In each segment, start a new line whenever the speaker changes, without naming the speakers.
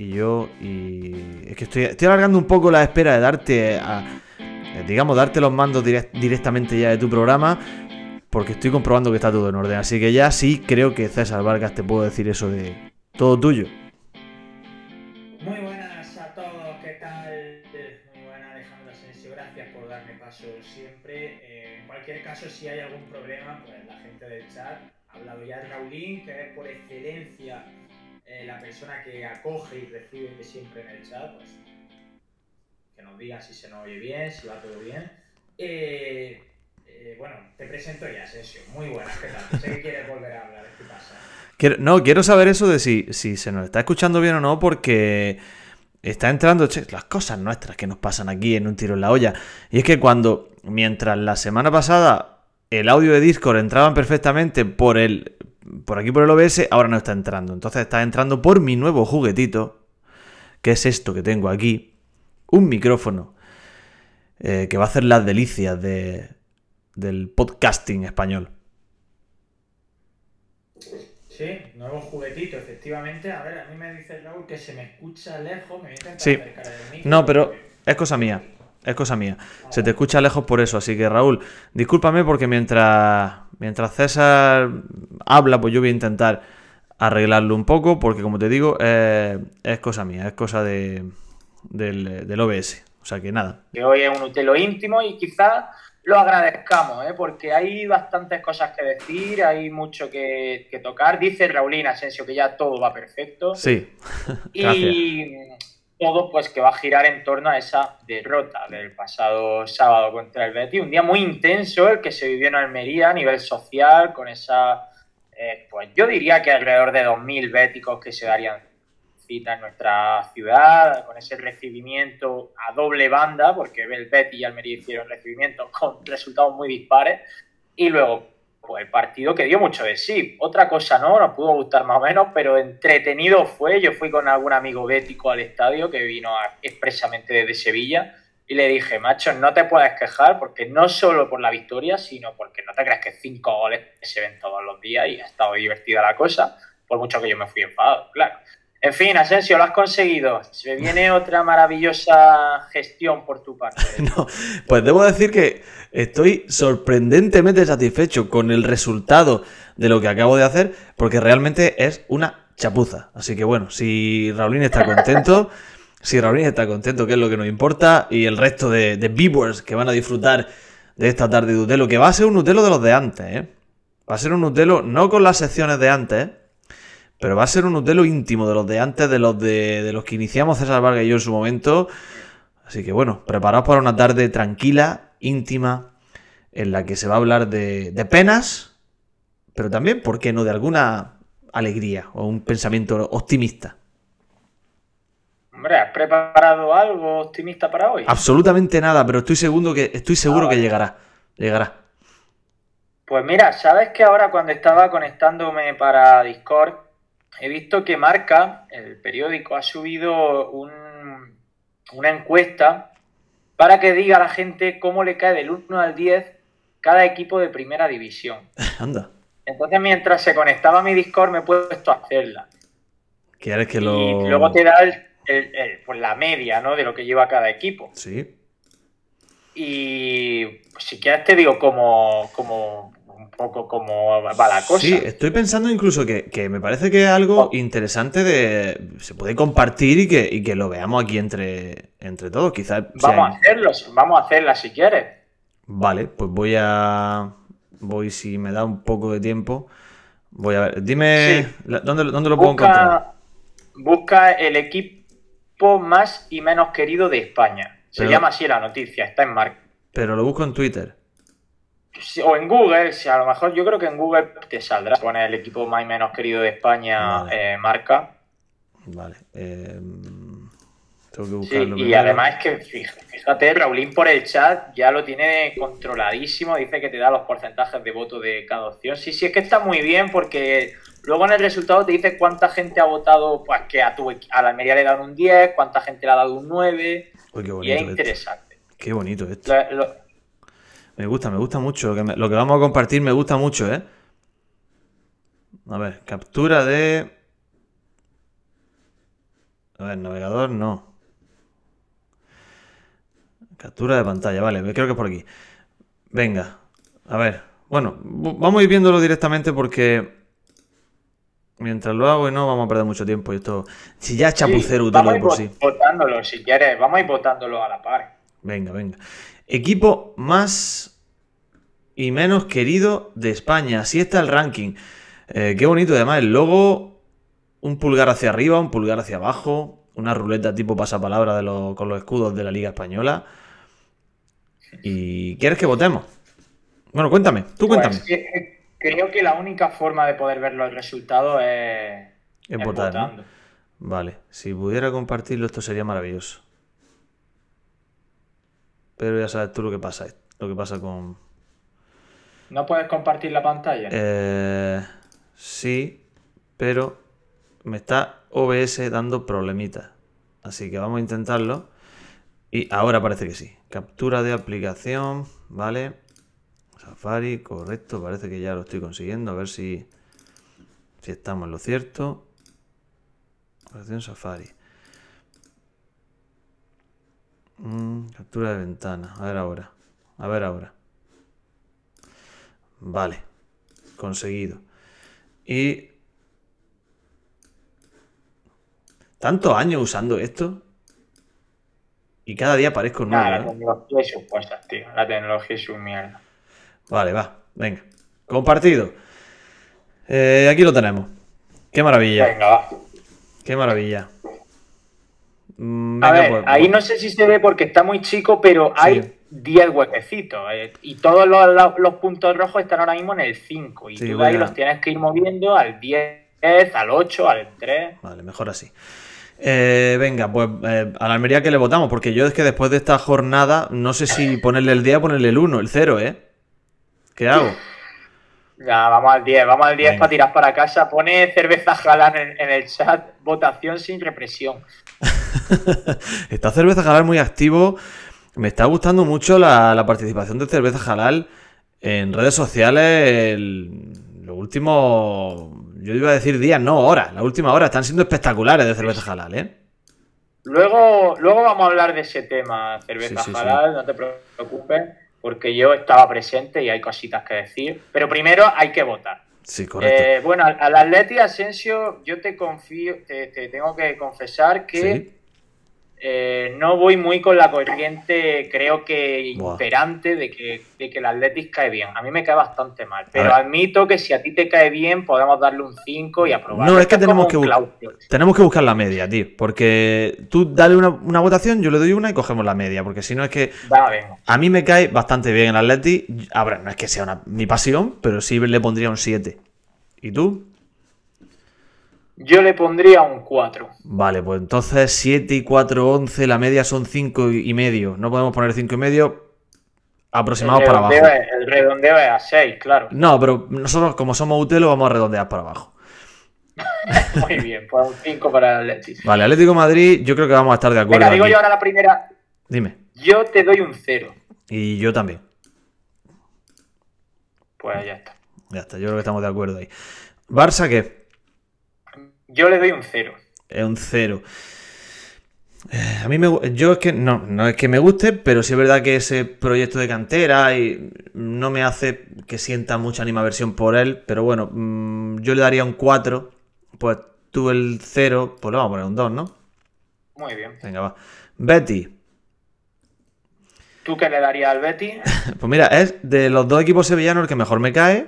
y yo. Y es que estoy, estoy alargando un poco la espera de darte, a- eh, digamos, darte los mandos direct- directamente ya de tu programa. Porque estoy comprobando que está todo en orden. Así que ya sí creo que César Vargas te puedo decir eso de todo tuyo.
Muy buenas a todos, ¿qué tal? Muy buenas Alejandro Asensio, gracias por darme paso siempre. Eh, en cualquier caso, si hay algún problema, pues la gente del chat ha hablado ya de Raulín, que es por excelencia eh, la persona que acoge y recibe siempre en el chat, pues que nos diga si se nos oye bien, si va todo bien. Eh, eh, bueno, te presento ya, Asensio. Muy buenas, ¿qué tal? Sé que quieres volver a hablar, ¿qué pasa?
Quiero- no, quiero saber eso de si, si se nos está escuchando bien o no, porque está entrando che, las cosas nuestras que nos pasan aquí en un tiro en la olla. Y es que cuando, mientras la semana pasada el audio de Discord entraban perfectamente por el. Por aquí por el OBS, ahora no está entrando. Entonces está entrando por mi nuevo juguetito. Que es esto que tengo aquí. Un micrófono. eh, que va a hacer las delicias de, del podcasting español.
Sí, nuevo juguetito, efectivamente. A ver, a mí me dice Raúl que se me escucha lejos, me voy a intentar
Sí.
acercar el micro,
No, pero es cosa mía. Es cosa mía. Se te escucha lejos por eso. Así que Raúl, discúlpame porque mientras, mientras César habla, pues yo voy a intentar arreglarlo un poco. Porque como te digo, eh, es cosa mía. Es cosa de, del, del OBS. O sea que nada.
que hoy es un utelo íntimo y quizás lo agradezcamos, ¿eh? porque hay bastantes cosas que decir, hay mucho que, que tocar. Dice Raulín Asensio que ya todo va perfecto
Sí. Gracias.
y todo pues que va a girar en torno a esa derrota del pasado sábado contra el Betis. Un día muy intenso el que se vivió en Almería a nivel social con esa, eh, pues yo diría que alrededor de 2.000 béticos que se darían cita en nuestra ciudad, con ese recibimiento a doble banda, porque el Betis y Almería hicieron recibimientos con resultados muy dispares, y luego pues el partido que dio mucho de sí. Otra cosa no, nos pudo gustar más o menos, pero entretenido fue. Yo fui con algún amigo bético al estadio que vino expresamente desde Sevilla y le dije, macho, no te puedes quejar porque no solo por la victoria, sino porque no te creas que cinco goles se ven todos los días y ha estado divertida la cosa, por mucho que yo me fui enfadado, claro. En fin, Asensio, lo has conseguido. Se viene otra maravillosa gestión por tu parte.
No, pues debo decir que estoy sorprendentemente satisfecho con el resultado de lo que acabo de hacer, porque realmente es una chapuza. Así que bueno, si Raulín está contento, si Raulín está contento, que es lo que nos importa, y el resto de, de viewers que van a disfrutar de esta tarde de Utelo, que va a ser un Utelo de los de antes, ¿eh? Va a ser un Utelo no con las secciones de antes, pero va a ser un Utelo íntimo de los de antes, de los de, de los que iniciamos César Vargas y yo en su momento. Así que bueno, preparaos para una tarde tranquila, íntima, en la que se va a hablar de, de penas, pero también, ¿por qué no?, de alguna alegría o un pensamiento optimista.
Hombre, ¿has preparado algo optimista para hoy?
Absolutamente nada, pero estoy seguro que, estoy seguro que llegará. Llegará.
Pues mira, sabes que ahora cuando estaba conectándome para Discord, he visto que Marca, el periódico, ha subido un- una encuesta para que diga a la gente cómo le cae del 1 al 10 cada equipo de primera división.
Anda.
Entonces, mientras se conectaba a mi Discord, me he puesto a hacerla.
¿Quieres que
Y
lo...?
luego te da el- el- el- pues la media ¿no? de lo que lleva cada equipo.
Sí.
Y pues, si quieres te digo como, como poco cómo va la cosa.
Sí, estoy pensando incluso que, que me parece que es algo interesante de... Se puede compartir y que, y que lo veamos aquí entre, entre todos. Quizás...
Vamos a hacerlo, vamos a hacerla si quieres.
Vale, pues voy a... Voy, si me da un poco de tiempo. Voy a ver. Dime...
Sí.
la- ¿dónde, dónde lo puedo encontrar?
Busca, busca el equipo más y menos querido de España. Se
Pero-
llama así la noticia, está en marca.
Pero lo busco en Twitter.
O en Google, si a lo mejor yo creo que en Google te saldrá. Pone el equipo más y menos querido de España,
Vale.
eh, marca.
Vale. eh, Tengo que
Sí,
buscarlo.
y
primero.
además es que, fíjate, Raulín por el chat ya lo tiene controladísimo, dice que te da los porcentajes de voto de cada opción. Sí, sí, es que está muy bien porque luego en el resultado te dice cuánta gente ha votado, pues que a, tu, a la Almería le dan un 10, cuánta gente le ha dado un 9,
Uy, qué
y
bonito
es
esto.
interesante.
Qué bonito esto.
Lo- lo-
Me gusta, me gusta mucho. Lo que, vamos a compartir me gusta mucho, ¿eh? A ver, captura de... A ver, navegador no. Captura de pantalla, vale, creo que es por aquí. Venga, a ver. Bueno, vamos a ir viéndolo directamente porque... Mientras lo hago y no vamos a perder mucho tiempo. Y esto... Si ya es chapucero
Sí, vamos a ir
por sí.
votándolo si quieres, vamos a ir votándolo a la par.
Venga, venga. Equipo más y menos querido de España. Así está el ranking. Eh, qué bonito, además, el logo. Un pulgar hacia arriba, un pulgar hacia abajo. Una ruleta tipo pasapalabra de con los escudos de la Liga Española. ¿Y quieres que votemos? Bueno, cuéntame, tú
Pues,
cuéntame.
que- que creo que la única forma de poder ver los resultados es,
Es
es
votar. Vale, si pudiera compartirlo esto sería maravilloso. Pero ya sabes tú lo que pasa, lo que pasa con...
¿No puedes compartir la pantalla?
Eh, sí, pero me está OBS dando problemitas. Así que vamos a intentarlo. Y ahora parece que sí. Captura de aplicación, ¿vale? Safari, correcto, parece que ya lo estoy consiguiendo. A ver si, si estamos en lo cierto. Aplicación Safari. Mm, captura de ventana. A ver ahora. A ver ahora. Vale. Conseguido. Y... Tantos años usando esto. Y cada día parezco nuevo. ¿eh?
la tecnología es tío. La tecnología es su mierda.
Vale, va. Venga. Compartido. Eh, aquí lo tenemos. Qué maravilla.
Venga, va.
Qué maravilla. Mm,
A
venga,
ver,
pues,
ahí
pues,
no sé si se ve porque está muy chico, pero hay
Sí.
10 huequecitos. eh, y todos los, los- los puntos rojos están ahora mismo en el 5. Y
Sí,
tú de ahí
a-
los tienes que ir moviendo al 10, al 8, al 3.
Vale, mejor así. Eh, venga, pues eh, a la Almería que le votamos, porque yo es que después de esta jornada no sé si ponerle el día o ponerle el 1, el 0, ¿eh? ¿Qué hago?
Ya, vamos al 10, vamos al 10
Venga.
para tirar para casa. Pone cerveza jalán en, en el chat, votación sin represión.
está Cerveza Jalal muy activo. Me está gustando mucho la, la participación de Cerveza Jalal en redes sociales. los últimos, yo iba a decir días, no, horas. Las últimas horas están siendo espectaculares de Cerveza Jalal, ¿eh?
Luego, luego vamos a hablar de ese tema, cerveza
Sí, sí, sí.
halal, no te preocupes, porque yo estaba presente y hay cositas que decir. Pero primero hay que votar.
Sí, correcto.
Eh, bueno, al, al Atleti Asensio, yo te confío, te, te tengo que confesar que. Eh, no voy muy con la corriente, creo que imperante, de que, de que el Atletis cae bien. A mí me cae bastante mal, pero admito que si a ti te cae bien, podemos darle un 5 y aprobarlo.
No, es que
Esto
tenemos
como
que, bu- tenemos que buscar la media, tío. Porque tú dale una, una votación, yo le doy una y cogemos la media. Porque si no es que a mí me cae bastante bien el Atleti. Ahora, no es que sea una- mi pasión, pero sí le pondría un 7. ¿Y tú?
Yo le pondría un 4.
Vale, pues entonces 7 y 4, 11, la media son 5 y medio. No podemos poner 5 y medio aproximados para abajo.
es, el redondeo es a 6, claro.
No, pero nosotros como somos Utelo vamos a redondear para abajo.
Muy bien, pues un 5 para el Atlético.
Vale, Atlético Madrid, yo creo que vamos a estar de acuerdo.
Venga, digo
aquí.
yo ahora la primera.
Dime.
Yo te doy un 0.
Y yo también.
Pues ya está.
Ya está, yo creo que estamos de acuerdo ahí. Barça, ¿qué?
Yo le doy un 0.
Es un 0. A mí me yo es que no, no es que me guste, pero sí es verdad que ese proyecto de cantera y no me hace que sienta mucha animaversión por él, pero bueno, mm, yo le daría un 4, pues tú el 0, pues le vamos a poner un 2, ¿no?
Muy bien.
Venga, va. Betty,
¿Tú qué le darías al Betty?
pues mira, es de los dos equipos sevillanos el que mejor me cae,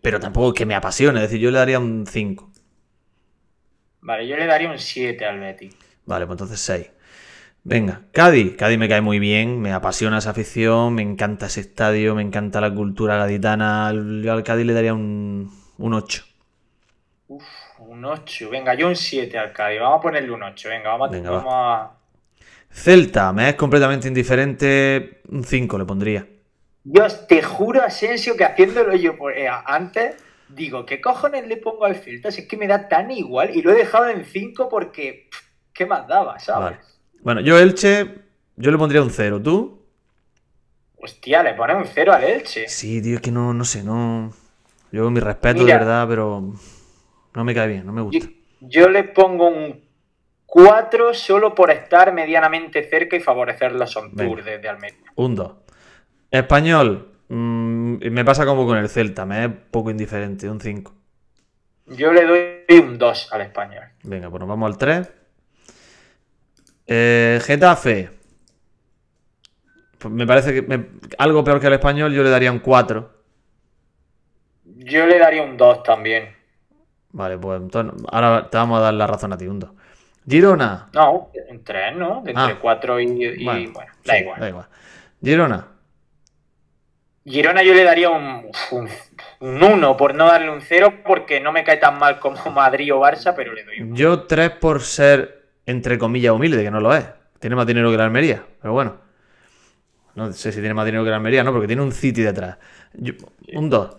pero tampoco es que me apasione, es decir, yo le daría un 5.
Vale, yo le daría un 7 al Betty.
Vale, pues entonces 6. Venga, Cádiz. Cádiz me cae muy bien, me apasiona esa afición, me encanta ese estadio, me encanta la cultura gaditana. Yo al Cádiz le daría un, un 8.
Uf, un Un 8. Venga, yo un 7 al Cádiz. Vamos a ponerle un 8. Venga, vamos, a-
Venga, va.
vamos a.
Celta, me es completamente indiferente. Un 5 le pondría.
Dios, te juro, Asensio, que haciéndolo yo por- eh, antes, digo, ¿qué cojones le pongo al Celta? Si es que me da tan igual y lo he dejado en 5 porque. pff, ¿Qué más daba, sabes?
Vale. Bueno, yo Elche, yo le pondría un 0. ¿Tú?
Hostia, le pone un 0 al Elche.
Sí, tío, es que no, no sé, no. Yo mi respeto
Mira.
de verdad, pero no me cae bien, no me gusta.
yo le pongo un 4 solo por estar medianamente cerca y favorecer los on tour desde Almería.
Un 2. Español, mm, me pasa como con el Celta, me es poco indiferente, un 5.
Yo le doy un 2 al español.
Venga, pues nos vamos al 3. Eh, Getafe. Pues me parece que me- algo peor que al español, yo le daría un 4.
Yo le daría un 2 también.
Vale, pues entonces, ahora te vamos a dar la razón a ti, un 2. Girona.
No, un 3, ¿no? Entre
Ah.
4 y, y, bueno,
Bueno,
da
sí,
igual.
Da igual. Girona.
Girona yo le daría un, un, un 1 por no darle un 0 porque no me cae tan mal como Madrid o Barça, pero le doy un
Yo 3 por ser, entre comillas, humilde, que no lo es. Tiene más dinero que la Almería, pero bueno. No sé si tiene más dinero que la Almería, no, porque tiene un City detrás. Yo- un 2.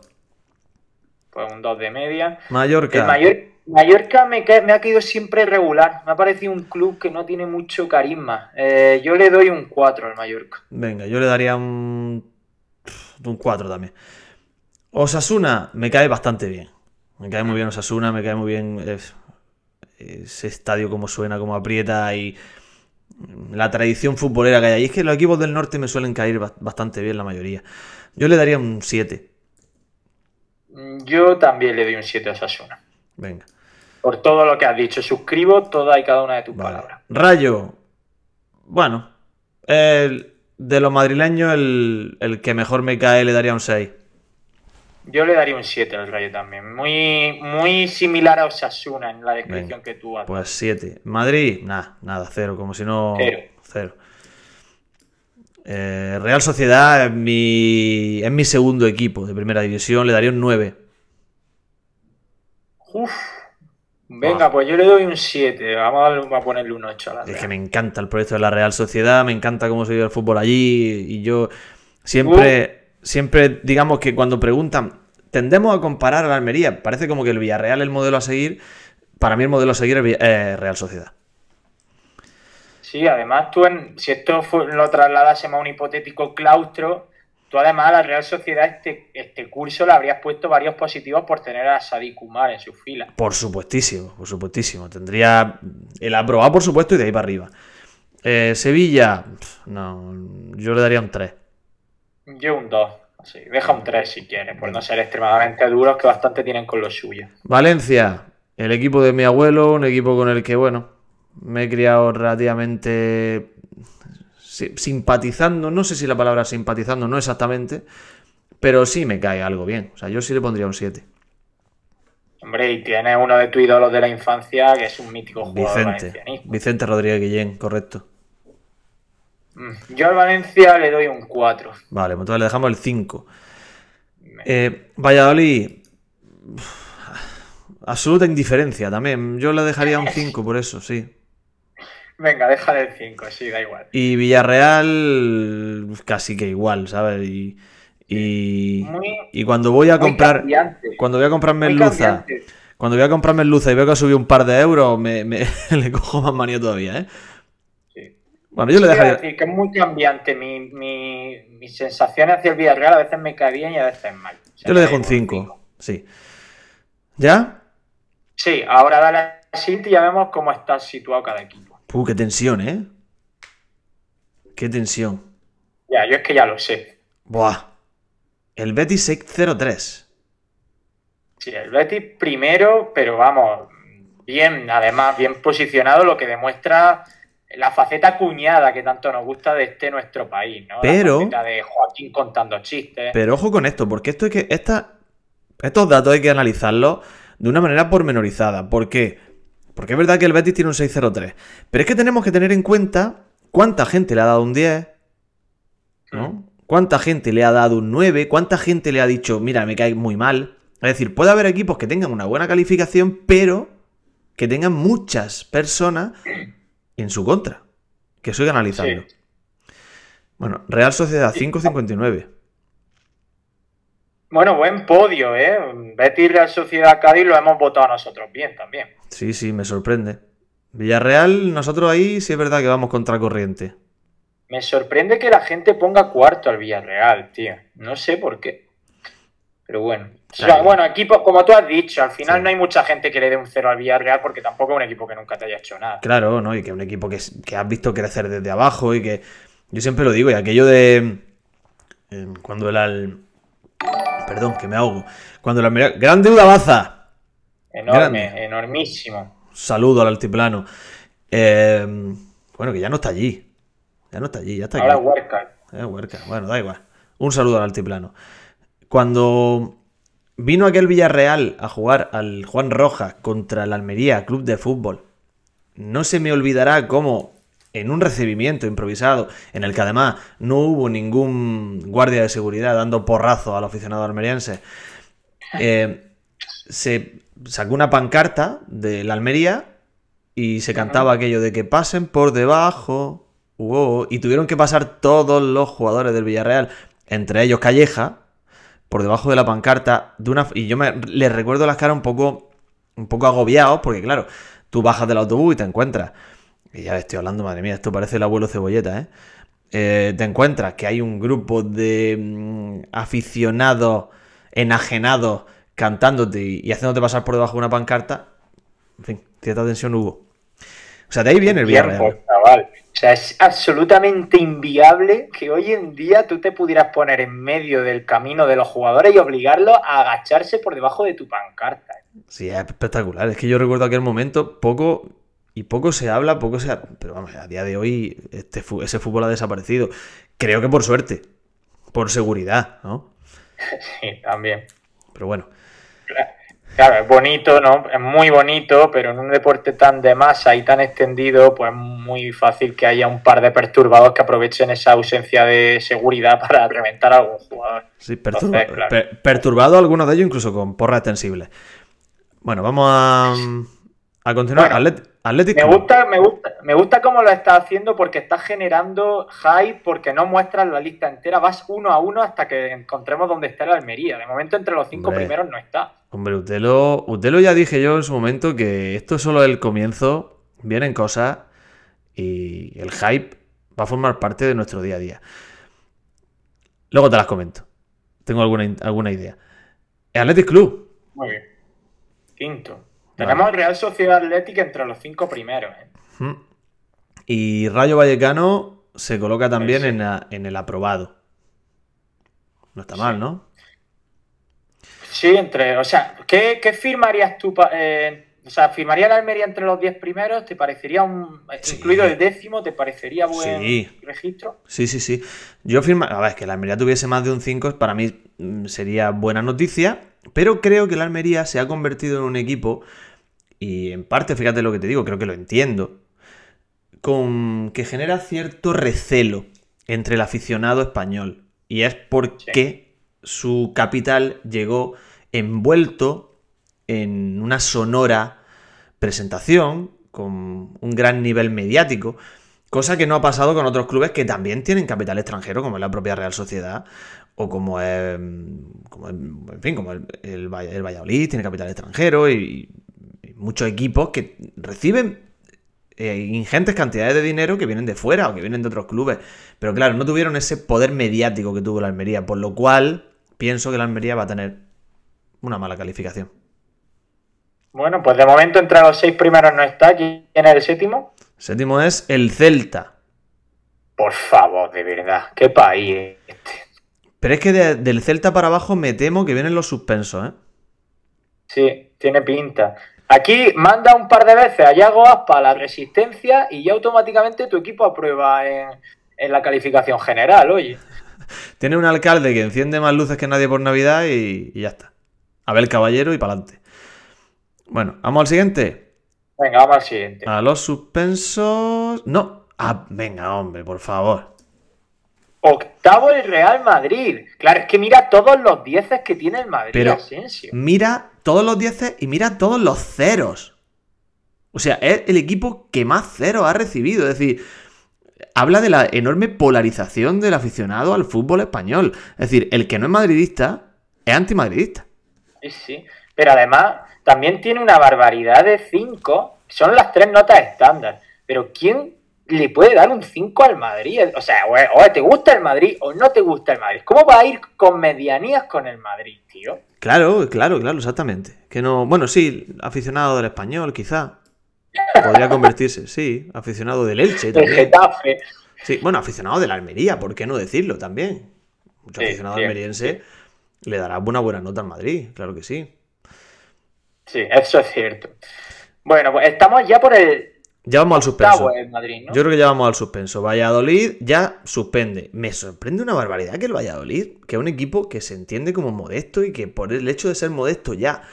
pues un 2 de media.
Mallorca.
El Mallorca me, cae- me ha caído siempre regular. Me ha parecido un club que no tiene mucho carisma. Eh, yo le doy un 4 al Mallorca.
Venga, yo le daría un. Un 4 también. Osasuna me cae bastante bien. Me cae muy bien Osasuna, me cae muy bien es- ese estadio como suena, como aprieta y la tradición futbolera que hay ahí. Es que los equipos del norte me suelen caer ba- bastante bien la mayoría. Yo le daría un 7.
Mm, Yo también le doy un 7 a Osasuna.
Venga.
Por todo lo que has dicho. Suscribo toda y cada una de tus
Vale.
palabras.
Rayo. Bueno. el- de los madrileños, el, el que mejor me cae le daría un 6.
Yo le daría un 7 al Rayo también. Muy, muy similar a Osasuna en la descripción que tú has
Pues 7. Madrid, nada, nada, cero, como si no.
Cero.
Cero. Eh, Real Sociedad es mi, es mi segundo equipo de primera división, le daría un 9.
Uf. Venga, pues yo le doy un 7. Vamos a, darle- a ponerle un 8 a la
Es que me encanta el proyecto de la Real Sociedad, me encanta cómo se vive el fútbol allí y yo siempre, siempre digamos que cuando preguntan, tendemos a comparar a la Almería, parece como que el Villarreal es el modelo a seguir, para mí el modelo a seguir es es Real Sociedad.
Sí, además tú, en- si esto fue- lo trasladásemos a un hipotético claustro, tú además a la Real Sociedad este, este curso le habrías puesto varios positivos por tener a Sadik Kumar en sus filas.
Por supuestísimo, por supuestísimo. Tendría el aprobado, por supuesto, y de ahí para arriba. Eh, Sevilla, no, yo le daría un 3.
Yo un 2. Sí, deja un 3 si quieres, por no ser extremadamente duros, que bastante tienen con lo suyo.
Valencia, el equipo de mi abuelo, un equipo con el que, bueno, me he criado relativamente simpatizando, no sé si la palabra simpatizando, no exactamente, pero sí me cae algo bien. O sea, yo sí le pondría un 7.
Hombre, y tienes uno de tus ídolos de la infancia, que es un mítico jugador
Vicente. Vicente Rodríguez Guillén, correcto.
Mm, Yo al Valencia le doy un 4.
Vale, pues entonces le dejamos el 5. Eh, Valladolid. uf, Absoluta indiferencia también. Yo le dejaría un 5 por eso, sí.
Venga, déjale el 5, sí, da igual.
Y Villarreal casi que igual, ¿sabes? Y, y,
Muy-
y cuando voy a comprar.
cambiante.
Cuando voy a comprarme el Luza. Cuando voy a comprarme el Luza y veo que ha subido un par de euros, me, me- le cojo más manía todavía, ¿eh?
Sí.
Bueno, yo le dejaría.
decir que es muy cambiante. Mi, mi, mis sensaciones hacia el Villarreal a veces me cae bien y a veces mal. O sea,
Yo le dejo un
da
5. Sí. ¿Ya?
Sí, ahora dale al siguiente y ya vemos cómo está situado cada equipo.
Puh, qué tensión, ¿eh? Qué tensión.
Ya, yo es que ya lo sé.
Buah. El Betis 603.
Sí, el Betis primero, pero vamos, bien, además, bien posicionado, lo que demuestra la faceta cuñada que tanto nos gusta de este nuestro país, ¿no?
Pero-
La faceta de Joaquín contando chistes.
Pero ojo con esto, porque esto hay que. Esta, estos datos hay que analizarlos de una manera pormenorizada. ¿Por qué? Porque es verdad que el Betis tiene un 603. Pero es que tenemos que tener en cuenta cuánta gente le ha dado un 10. ¿No? ¿Cuánta gente le ha dado un 9? ¿Cuánta gente le ha dicho, mira, me cae muy mal? Es decir, puede haber equipos que tengan una buena calificación, pero que tengan muchas personas en su contra. Que analizarlo.
Sí.
Bueno, Real Sociedad 5.59.
Bueno, buen podio, ¿eh? Betis Real Sociedad Cádiz lo hemos votado nosotros bien también.
Sí, sí, me sorprende. Villarreal, nosotros ahí sí es verdad que vamos contra corriente.
Me sorprende que la gente ponga cuarto al Villarreal, tío. No sé por qué. Pero bueno. O sea, bueno, equipo, como tú has dicho, al final
Sí.
no hay mucha gente que le dé un cero al Villarreal porque tampoco es un equipo que nunca te haya hecho nada.
Claro, ¿no? Y que un equipo que, que has visto crecer desde abajo y que. Yo siempre lo digo, y aquello de. eh, cuando el. al- Perdón, que me ahogo. Cuando la Almería. ¡Gran deuda baza!
Enorme,
Grande.
enormísimo.
Saludo al altiplano. Eh, bueno, que ya no está allí. Ya no está allí, ya está
Ahora
aquí.
Huerca.
Eh, Huerca. Bueno, da igual. Un saludo al altiplano. Cuando vino aquel Villarreal a jugar al Juan Rojas contra el Almería Club de Fútbol, no se me olvidará cómo en un recibimiento improvisado, en el que además no hubo ningún guardia de seguridad dando porrazo al aficionado almeriense, eh, se sacó una pancarta de la Almería y se cantaba aquello de que pasen por debajo. wow, y tuvieron que pasar todos los jugadores del Villarreal, entre ellos Calleja, por debajo de la pancarta. De una, y yo me, les recuerdo las caras un poco, un poco agobiados, porque claro, tú bajas del autobús y te encuentras. Y ya estoy hablando, madre mía, esto parece el abuelo cebolleta, ¿eh? Eh, te encuentras que hay un grupo de mm, aficionados enajenados cantándote y, y haciéndote pasar por debajo de una pancarta. En fin, cierta tensión hubo. O sea, de ahí viene el Villarreal.
Tiempo, chaval. O sea, es absolutamente inviable que hoy en día tú te pudieras poner en medio del camino de los jugadores y obligarlos a agacharse por debajo de tu pancarta.
Sí, es espectacular. Es que yo recuerdo aquel momento, poco y poco se habla, poco se. ha- Pero vamos, a día de hoy este, ese fútbol ha desaparecido. Creo que por suerte, por seguridad, ¿no?
Sí, también.
Pero bueno,
Claro, es bonito, ¿no? Es muy bonito, pero en un deporte tan de masa y tan extendido, pues es muy fácil que haya un par de perturbados que aprovechen esa ausencia de seguridad para reventar a algún jugador.
sí, perturba-
Entonces, claro.
per- perturbado algunos de ellos, incluso con porra extensible. Bueno, vamos a, a continuar.
Bueno,
Atlet-
Me gusta, me gusta, me gusta cómo lo estás haciendo porque estás generando hype porque no muestras la lista entera, vas uno a uno hasta que encontremos dónde está la Almería. De momento entre los cinco
Hombre.
primeros no está.
Hombre, usted lo, usted lo ya dije yo en su momento que esto es solo el comienzo, vienen cosas y el hype va a formar parte de nuestro día a día. Luego te las comento. Tengo alguna, alguna idea. El Athletic Club.
Muy bien. Quinto. Tenemos Real Sociedad Atlética entre los cinco primeros. ¿eh?
Y Rayo Vallecano se coloca también
Sí.
en, la- en el aprobado. No está mal, ¿no?
Sí, entre. O sea, ¿qué, qué firmarías tú? eh, o sea, ¿firmaría la Almería entre los diez primeros? ¿Te parecería un.
Sí.
incluido el décimo? ¿Te parecería buen
Sí.
registro?
Sí, sí, sí. Yo firma... A ver, que la Almería tuviese más de un 5 para mí mm, sería buena noticia, pero creo que la Almería se ha convertido en un equipo, y en parte, fíjate lo que te digo, creo que lo entiendo, con que genera cierto recelo entre el aficionado español. Y es porque su capital llegó envuelto en una sonora presentación con un gran nivel mediático. Cosa que no ha pasado con otros clubes que también tienen capital extranjero, como es la propia Real Sociedad, o como es, como es- en fin, como el, el el Valladolid tiene capital extranjero, y muchos equipos que reciben eh, ingentes cantidades de dinero que vienen de fuera o que vienen de otros clubes. Pero claro, no tuvieron ese poder mediático que tuvo la Almería, por lo cual pienso que la Almería va a tener una mala calificación.
Bueno, pues de momento entre los seis primeros no está. ¿Quién es el séptimo?
Séptimo es el Celta.
Por favor, de verdad. ¿Qué país es este?
Pero es que de- del Celta para abajo me temo que vienen los suspensos, ¿eh?
Sí, tiene pinta. Aquí manda un par de veces a Yago Aspa la resistencia y ya automáticamente tu equipo aprueba en, en la calificación general, oye.
Tiene un alcalde que enciende más luces que nadie por Navidad y, y ya está. A ver el caballero y para adelante. Bueno, vamos al siguiente.
Venga, vamos al siguiente.
A los suspensos. No. Ah, venga, hombre, por favor.
Octavo el Real Madrid. Claro, es que mira todos los dieces que tiene el Madrid,
Pero-
Asensio.
Mira todos los dieces y mira todos los ceros. O sea, es el equipo que más cero ha recibido. Es decir, habla de la enorme polarización del aficionado al fútbol español. Es decir, el que no es madridista es antimadridista.
Sí, sí. Pero además, también tiene una barbaridad de 5. Son las tres notas estándar. Pero ¿quién le puede dar un 5 al Madrid? O sea, o, te gusta el Madrid o no te gusta el Madrid. ¿Cómo va a ir con medianías con el Madrid, tío?
Claro, claro, claro, exactamente. Que no, bueno, sí, aficionado del español, quizá. Podría convertirse, sí, aficionado del Elche también.
El Getafe.
Sí, bueno, aficionado de la Almería, ¿por qué no decirlo también? Mucho aficionado almeriense le dará una buena nota al Madrid, claro que sí.
Sí, eso es cierto. Bueno, pues estamos ya por el.
Ya vamos al suspenso. Yo creo que ya vamos al suspenso. Valladolid ya suspende. Me sorprende una barbaridad que el Valladolid, que es un equipo que se entiende como modesto y que por el hecho de ser modesto ya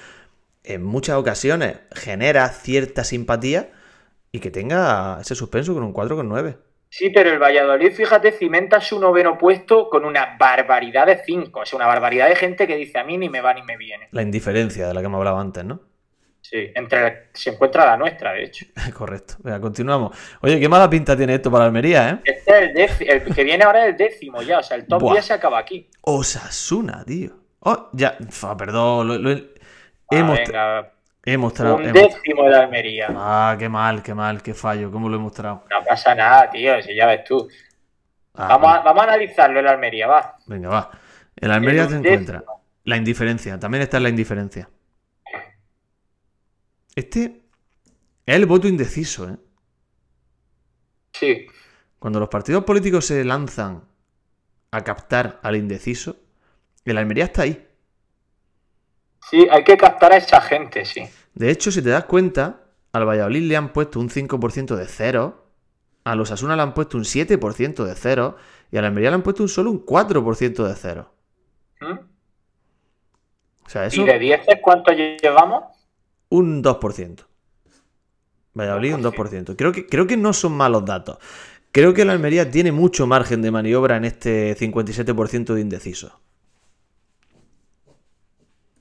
en muchas ocasiones genera cierta simpatía y que tenga ese suspenso con un 4,9.
Sí, pero el Valladolid, fíjate, cimenta su noveno puesto con una barbaridad de 5. O sea, una barbaridad de gente que dice a mí ni me va ni me viene.
La indiferencia de la que hemos hablado antes, ¿no?
Sí, entre se encuentra la nuestra, de hecho.
Correcto. Venga, continuamos. Oye, qué mala pinta tiene esto para Almería, ¿eh?
Este es el, que viene ahora es el décimo ya, o sea, el top 10 se acaba aquí.
Osasuna, tío. Oh, ya, perdón, lo, he,
mostrado.
he mostrado.
Un décimo de Almería.
Ah, qué mal, qué mal, qué fallo, ¿cómo lo he mostrado?
No pasa nada, tío, si ya ves tú. Ah, vamos, a, vamos, a, analizarlo el Almería, va.
Venga, va. El Almería se encuentra. La indiferencia, también está en la indiferencia. Este es el voto indeciso, ¿eh?
Sí.
Cuando los partidos políticos se lanzan a captar al indeciso, el Almería está ahí.
Sí, hay que captar a esa gente, sí.
De hecho, si te das cuenta, al Valladolid le han puesto un 5% de cero, a los Asuna le han puesto un 7% de cero y a la Almería le han puesto un solo un 4% de cero.
¿Mm? O sea, eso... ¿Y de 10 cuánto llevamos?
Un 2%. Valladolid un 2%. Creo que, creo que no son malos datos. Creo que la Almería tiene mucho margen de maniobra en este 57% de indeciso.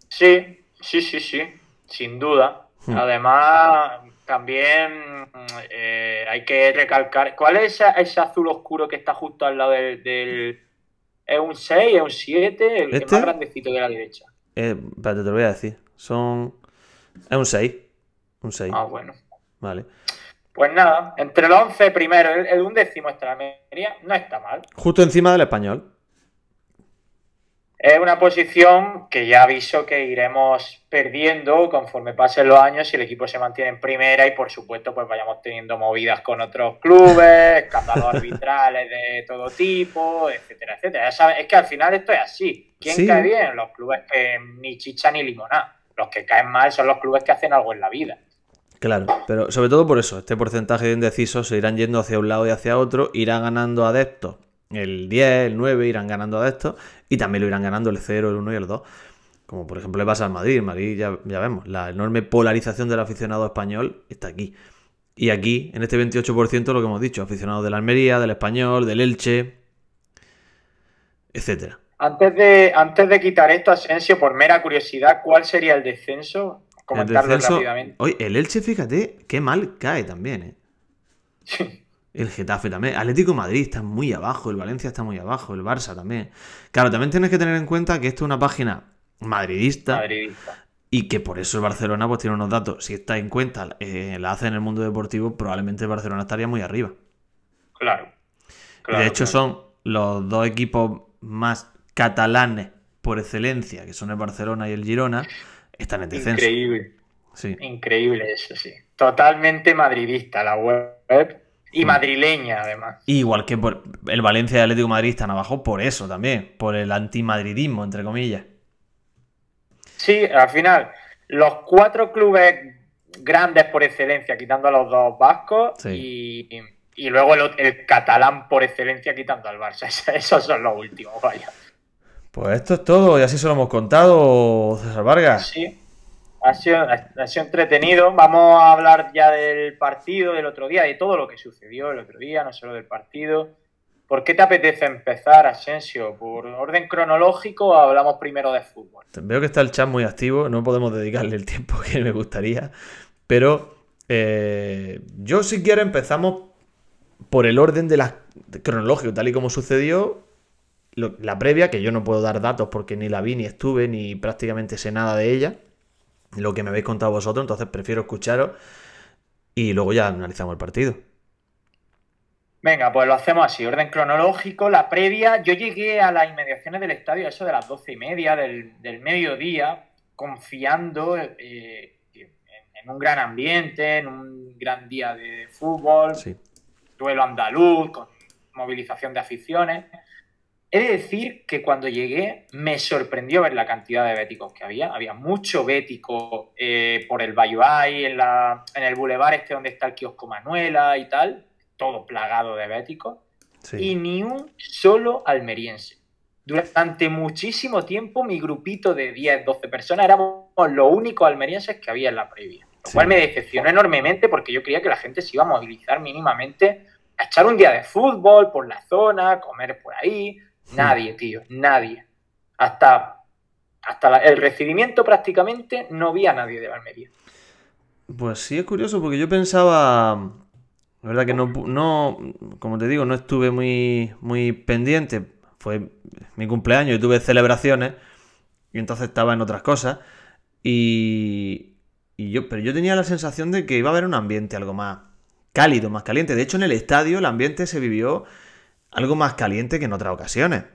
Sí, sí, sí, sí, sin duda. Hmm. Además, también eh, hay que recalcar, ¿cuál es ese, azul oscuro que está justo al lado del... ¿Es un 6, es un 7? El, ¿Este? más grandecito de la derecha.
Eh, espérate, te lo voy a decir. Son... Es un 6. Un 6.
Ah, bueno.
Vale.
Pues nada, entre el 11 primero, el, el undécimo extramería, no está mal.
Justo encima del español.
Es una posición que ya aviso que iremos perdiendo conforme pasen los años si el equipo se mantiene en primera y por supuesto pues vayamos teniendo movidas con otros clubes, escándalos arbitrales de todo tipo, etcétera, etcétera. es que al final esto es así. ¿Quién cae bien? Los clubes que ni chicha ni limonada. Los que caen mal son los clubes que hacen algo en la vida.
Claro, pero sobre todo por eso, este porcentaje de indecisos se irán yendo hacia un lado y hacia otro, irán ganando adeptos el 10, el 9 irán ganando adeptos y también lo irán ganando el 0, el 1 y el 2. Como por ejemplo le pasa al Madrid. Madrid ya, ya vemos, la enorme polarización del aficionado español está aquí. Y aquí, en este 28%, lo que hemos dicho, aficionados de la Almería, del Español, del Elche, etcétera.
Antes de, antes de quitar esto, Asensio, por mera curiosidad, ¿cuál sería el descenso?
Comentarlo el rápidamente. Oye, el Elche, fíjate, qué mal cae también, ¿eh? Sí. El Getafe también. Atlético Madrid está muy abajo, el Valencia está muy abajo, el Barça también. Claro, también tienes que tener en cuenta que esto es una página madridista.
madridista.
Y que por eso el Barcelona pues tiene unos datos. Si está en cuenta, eh, la hace en el mundo deportivo, probablemente el Barcelona estaría muy arriba.
Claro.
de hecho, son los dos equipos más catalanes por excelencia, que son el Barcelona y el Girona, están en descenso.
Increíble. Sí. Increíble eso, sí. Totalmente madridista la web y madrileña, además.
Igual que por el Valencia y el Atlético Madrid están abajo por eso también, por el antimadridismo, entre comillas.
Sí, al final, los cuatro clubes grandes por excelencia, quitando a los dos vascos, y, luego el, catalán por excelencia, quitando al Barça. Esos son los últimos, vaya.
Pues esto es todo, y así se lo hemos contado, César Vargas.
Sí. Ha sido, ha sido, entretenido. Vamos a hablar ya del partido del otro día, de todo lo que sucedió el otro día, no solo del partido. ¿Por qué te apetece empezar, Asensio? ¿Por orden cronológico o hablamos primero de fútbol?
Veo que está el chat muy activo, no podemos dedicarle el tiempo que me gustaría, pero Eh, yo, si quieres, empezamos por el orden de la cronológico, tal y como sucedió. La previa, que yo no puedo dar datos porque ni la vi, ni estuve, ni prácticamente sé nada de ella. Lo que me habéis contado vosotros, entonces prefiero escucharos y luego ya analizamos el partido.
Venga, pues lo hacemos así, orden cronológico. La previa, yo llegué a las inmediaciones del estadio, eso de las doce y media del, mediodía, confiando eh, en, un gran ambiente, en un gran día de fútbol, duelo andaluz, con movilización de aficiones. He de decir que cuando llegué me sorprendió ver la cantidad de béticos que había. Había mucho bético eh, por el Bayuay, en, la, en el bulevar este donde está el kiosco Manuela y tal, todo plagado de béticos. Y ni un solo almeriense. Durante muchísimo tiempo mi grupito de 10, 12 personas éramos los únicos almerienses que había en la previa. Lo cual me decepcionó enormemente porque yo creía que la gente se iba a movilizar mínimamente a echar un día de fútbol por la zona, comer por ahí, Nadie, tío, nadie. Hasta, hasta el recibimiento prácticamente no vi a nadie de Almería.
Pues sí, es curioso porque yo pensaba. La verdad que no, no, como te digo, no estuve muy, muy pendiente. Fue mi cumpleaños y tuve celebraciones. Y entonces estaba en otras cosas. Y, y yo, pero yo tenía la sensación de que iba a haber un ambiente algo más cálido, más caliente. De hecho, en el estadio el ambiente se vivió algo más caliente que en otras ocasiones.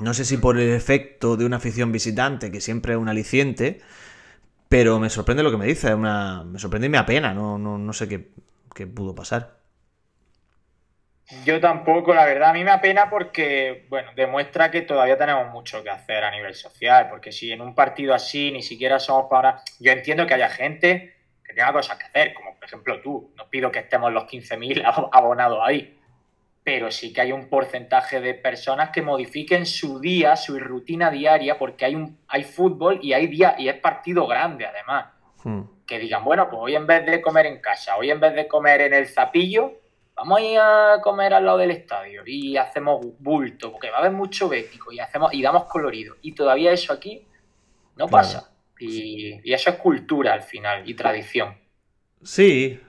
No sé si por el efecto de una afición visitante, que siempre es un aliciente, pero me sorprende lo que me dice, una... me sorprende y me apena, no, no, sé qué, qué, pudo pasar.
Yo tampoco, la verdad, a mí me apena porque, bueno, demuestra que todavía tenemos mucho que hacer a nivel social, porque si en un partido así ni siquiera somos para... Yo entiendo que haya gente que tenga cosas que hacer, como por ejemplo tú, no pido que estemos los 15.000 abonados ahí, pero sí que hay un porcentaje de personas que modifiquen su día, su rutina diaria, porque hay un hay fútbol y hay día y es partido grande además. Hmm. Que digan, bueno, pues hoy en vez de comer en casa, hoy en vez de comer en el zapillo, vamos a ir a comer al lado del estadio y hacemos bulto, porque va a haber mucho bético y hacemos y damos colorido. Y todavía eso aquí no pasa. Y, y eso es cultura al final y tradición.
Sí,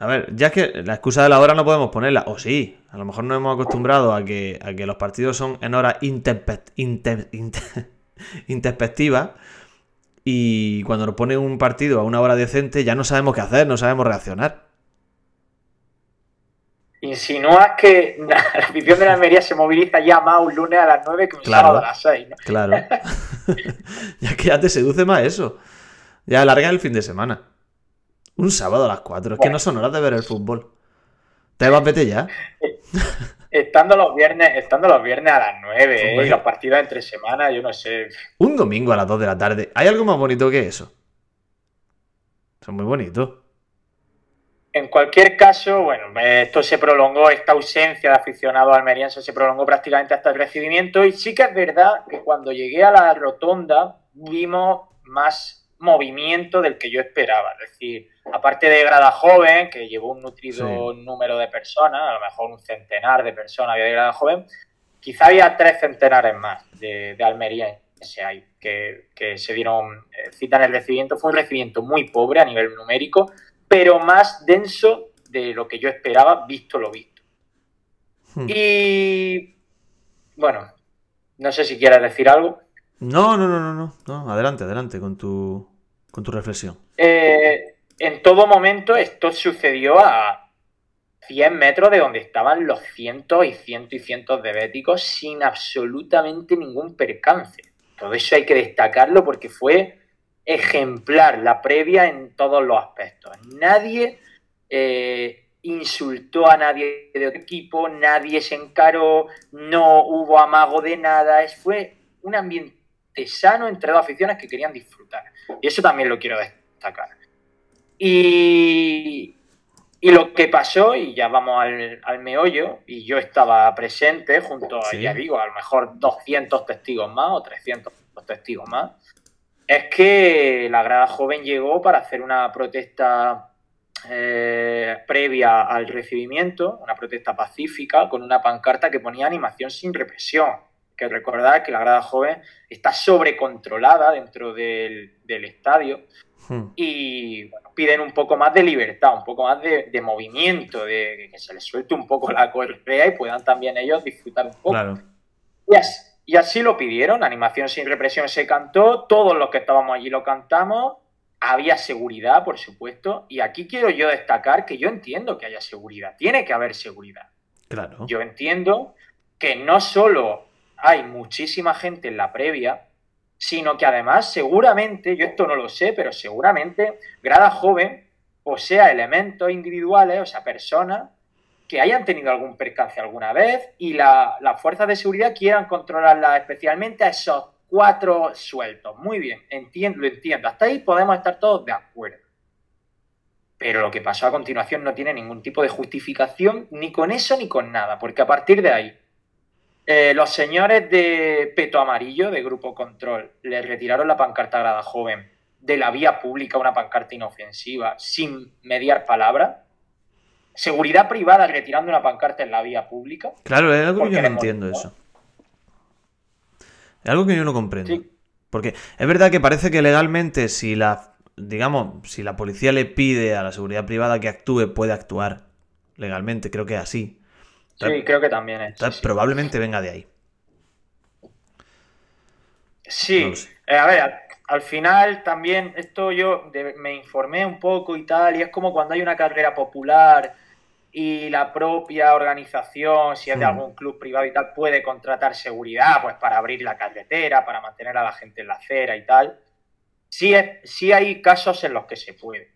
a ver, ya es que la excusa de la hora no podemos ponerla, o sí, a lo mejor nos hemos acostumbrado a que, a que los partidos son en hora introspectiva y cuando nos pone un partido a una hora decente ya no sabemos qué hacer, no sabemos reaccionar.
Insinúas que la afición de la Almería se moviliza ya más un lunes a las 9 que un sábado a las 6. ¿no?
Claro. ya que ya te seduce más eso. Ya alarga el fin de semana. Un sábado a las 4. Es que no son horas de ver el fútbol. ¿Te vas vete ya?
Estando los viernes, estando los viernes a las 9 ¿eh? y los partidos entre semanas, yo no sé.
Un domingo a las 2 de la tarde. ¿Hay algo más bonito que eso? Son muy bonitos.
En cualquier caso, bueno, esto se prolongó, esta ausencia de aficionados almerienses se prolongó prácticamente hasta el recibimiento y sí que es verdad que cuando llegué a la rotonda vimos más movimiento del que yo esperaba. Es decir, aparte de Grada Joven, que llevó un nutrido número de personas, a lo mejor un centenar de personas había de Grada Joven, quizá había tres centenares más de, de Almería que, que se dieron eh, cita en el recibimiento. Fue un recibimiento muy pobre a nivel numérico, pero más denso de lo que yo esperaba, visto lo visto. Hmm. Y bueno, no sé si quieres decir algo.
No, no, no, no, no, Adelante, adelante con tu, con tu reflexión.
Eh, en todo momento esto sucedió a 100 metros de donde estaban los cientos y cientos y cientos de béticos sin absolutamente ningún percance. Todo eso hay que destacarlo porque fue ejemplar la previa en todos los aspectos. Nadie eh, insultó a nadie de otro equipo, nadie se encaró, no hubo amago de nada, fue un ambiente sano entre dos aficiones que querían disfrutar. Y eso también lo quiero destacar. Y, y lo que pasó, y ya vamos al, meollo, y yo estaba presente junto a, ya digo, a lo mejor 200 testigos más o 300 testigos más, es que la grada joven llegó para hacer una protesta eh, previa al recibimiento, una protesta pacífica, con una pancarta que ponía animación sin represión que recordar que la grada joven está sobrecontrolada dentro del, estadio
Hmm.
y bueno, piden un poco más de libertad, un poco más de, de movimiento, de que se les suelte un poco la correa y puedan también ellos disfrutar un poco.
Claro.
Y así, y así lo pidieron, Animación sin represión se cantó, todos los que estábamos allí lo cantamos, había seguridad, por supuesto, y aquí quiero yo destacar que yo entiendo que haya seguridad, tiene que haber seguridad.
Claro.
Yo entiendo que no solo hay muchísima gente en la previa, sino que además seguramente, yo esto no lo sé, pero seguramente Grada Joven posea elementos individuales, o sea, personas que hayan tenido algún percance alguna vez y la- las fuerzas de seguridad quieran controlarla especialmente a esos cuatro sueltos. Muy bien, entiendo, lo entiendo. Hasta ahí podemos estar todos de acuerdo. Pero lo que pasó a continuación no tiene ningún tipo de justificación ni con eso ni con nada, porque a partir de ahí eh, los señores de Peto Amarillo, de Grupo Control, le retiraron la pancarta a Grada Joven de la vía pública, una pancarta inofensiva, sin mediar palabra. Seguridad privada retirando una pancarta en la vía pública.
Claro, es algo que yo no entiendo eso. Es algo que yo no comprendo.
Sí.
Porque es verdad que parece que legalmente si la, digamos, si la policía le pide a la seguridad privada que actúe, puede actuar legalmente, creo que es así.
Sí, creo que también es. Sí.
probablemente venga de ahí.
Sí,
No lo sé.
eh, a ver, al, al final también esto yo de- me informé un poco y tal, y es como cuando hay una carrera popular y la propia organización, si es de
Hmm.
algún club privado y tal, puede contratar seguridad, pues para abrir la carretera, para mantener a la gente en la acera y tal. Sí, es- sí hay casos en los que se puede.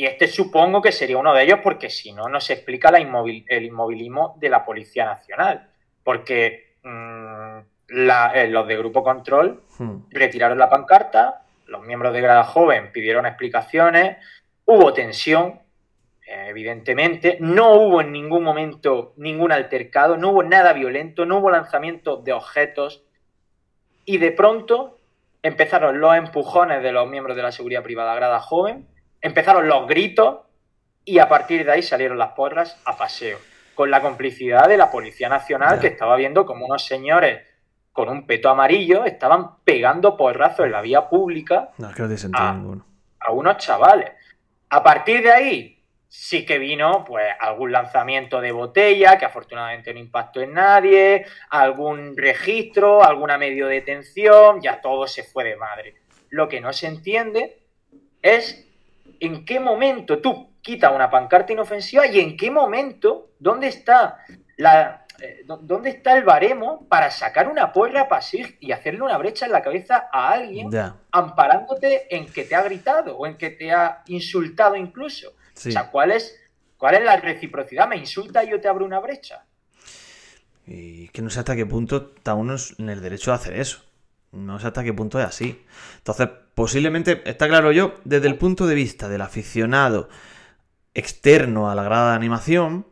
Y este supongo que sería uno de ellos porque si no, no se explica la inmóvil- el inmovilismo de la Policía Nacional. Porque mm, la- eh, los de Grupo Control
Hmm.
retiraron la pancarta, los miembros de Grada Joven pidieron explicaciones, hubo tensión, eh, evidentemente, no hubo en ningún momento ningún altercado, no hubo nada violento, no hubo lanzamiento de objetos y de pronto empezaron los empujones de los miembros de la seguridad privada Grada Joven, empezaron los gritos y a partir de ahí salieron las porras a paseo, con la complicidad de la Policía Nacional que estaba viendo como unos señores con un peto amarillo estaban pegando porrazos en la vía pública
No, que no
Ah.
ninguno.
a unos chavales. A partir de ahí sí que vino pues algún lanzamiento de botella que afortunadamente no impactó en nadie, algún registro, alguna medio detención, ya todo se fue de madre. Lo que no se entiende es en qué momento tú quitas una pancarta inofensiva y en qué momento, dónde está la eh, dó- dónde está el baremo para sacar una porra para sí y hacerle una brecha en la cabeza a alguien amparándote en que te ha gritado o en que te ha insultado incluso.
sí.
O sea, ¿cuál es, ¿cuál es la reciprocidad? ¿Me insulta y yo te abro una brecha?
Y que no sé hasta qué punto está uno en el derecho de hacer eso. No sé hasta qué punto es así. Entonces, posiblemente, está claro yo, desde el punto de vista del aficionado externo a la grada de animación,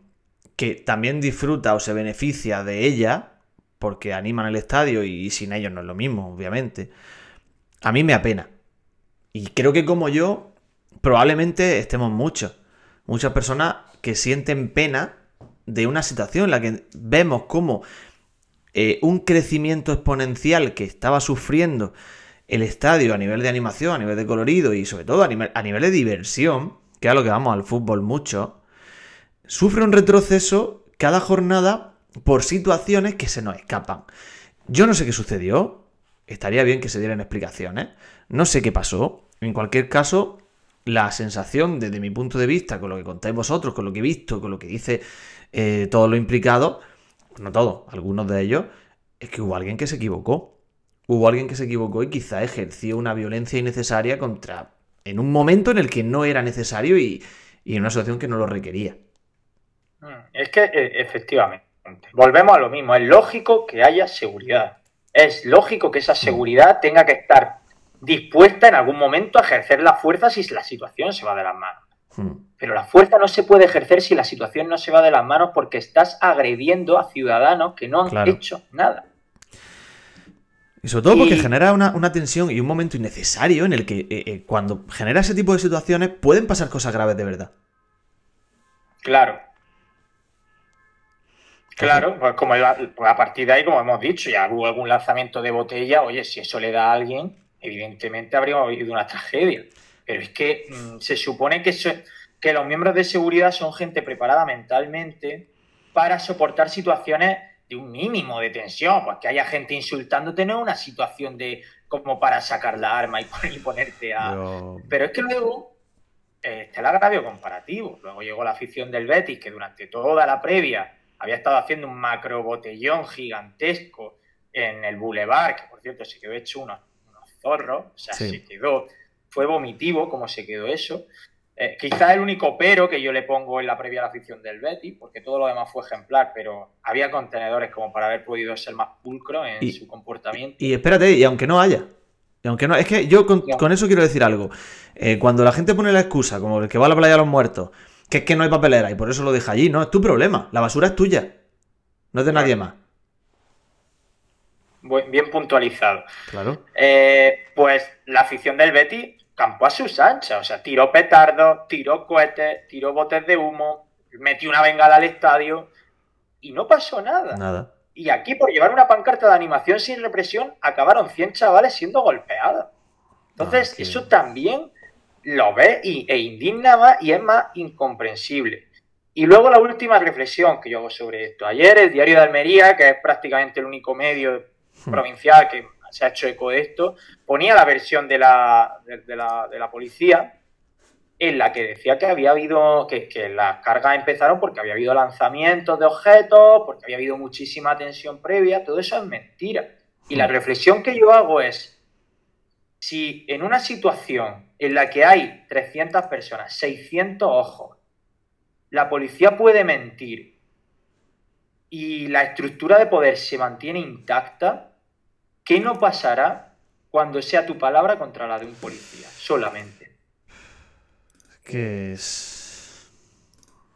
que también disfruta o se beneficia de ella, porque animan el estadio y sin ellos no es lo mismo, obviamente. A mí me apena. Y creo que como yo, probablemente estemos muchos. Muchas personas que sienten pena de una situación en la que vemos como eh, un crecimiento exponencial que estaba sufriendo el estadio a nivel de animación, a nivel de colorido y sobre todo a nivel, de diversión, que es a lo que vamos al fútbol mucho, sufre un retroceso cada jornada por situaciones que se nos escapan. Yo no sé qué sucedió, estaría bien que se dieran explicaciones, no sé qué pasó, en cualquier caso, la sensación desde mi punto de vista, con lo que contáis vosotros, con lo que he visto, con lo que dice eh, todo lo implicado, no todo, algunos de ellos, es que hubo alguien que se equivocó. Hubo alguien que se equivocó y quizá ejerció una violencia innecesaria contra. en un momento en el que no era necesario y, y en una situación que no lo requería.
Mm, Es que eh, efectivamente, volvemos a lo mismo, es lógico que haya seguridad. Es lógico que esa seguridad tenga que estar dispuesta en algún momento a ejercer la fuerza si la situación se va de las manos.
Hmm.
Pero la fuerza no se puede ejercer si la situación no se va de las manos porque estás agrediendo a ciudadanos que no han
Claro.
hecho nada.
Y sobre todo porque
Y-
genera una, una tensión y un momento innecesario en el que eh, eh, cuando genera ese tipo de situaciones pueden pasar cosas graves de verdad.
Claro. Claro, pues como la- pues a partir de ahí, como hemos dicho, ya hubo algún lanzamiento de botella, oye, si eso le da a alguien, evidentemente habría habido una tragedia. Pero es que mm, se supone que, que los miembros de seguridad son gente preparada mentalmente para soportar situaciones de un mínimo de tensión, pues que haya gente insultándote no es una situación de como para sacar la arma y, ponerte a... Pero... es que luego eh, está el agravio comparativo. Luego llegó la afición del Betis, que durante toda la previa había estado haciendo un macro botellón gigantesco en el Boulevard, que por cierto se quedó hecho unos, zorros, o sea, se quedó, fue vomitivo como se quedó eso. Eh, quizás el único pero que yo le pongo en la previa a la afición del Betis, porque todo lo demás fue ejemplar, pero había contenedores como para haber podido ser más pulcro en su comportamiento.
Y espérate, y aunque no haya, y aunque no, es que yo con, eso quiero decir algo. Eh, cuando la gente pone la excusa, como el que va a la playa de los muertos, que es que no hay papelera y por eso lo deja allí, no, es tu problema. La basura es tuya, no es de nadie más.
Bien puntualizado.
Claro.
Eh, pues la afición del Betis campó a sus anchas, o sea, tiró petardos, tiró cohetes, tiró botes de humo, metió una bengala al estadio y no pasó nada.
Nada.
Y aquí, por llevar una pancarta de animación sin represión, acabaron 100 chavales siendo golpeados. Entonces, ah, eso también lo ve y, e indigna más y es más incomprensible. Y luego la última reflexión que yo hago sobre esto. Ayer el diario de Almería, que es prácticamente el único medio hmm. provincial que se ha hecho eco de esto, ponía la versión de la, de, la, policía en la que decía que había habido, que, que, las cargas empezaron porque había habido lanzamientos de objetos, porque había habido muchísima tensión previa, todo eso es mentira. Y la reflexión que yo hago es, si en una situación en la que hay 300 personas, 600 ojos, la policía puede mentir y la estructura de poder se mantiene intacta, ¿Qué no pasará cuando sea tu palabra contra la de un policía? Solamente.
Que es.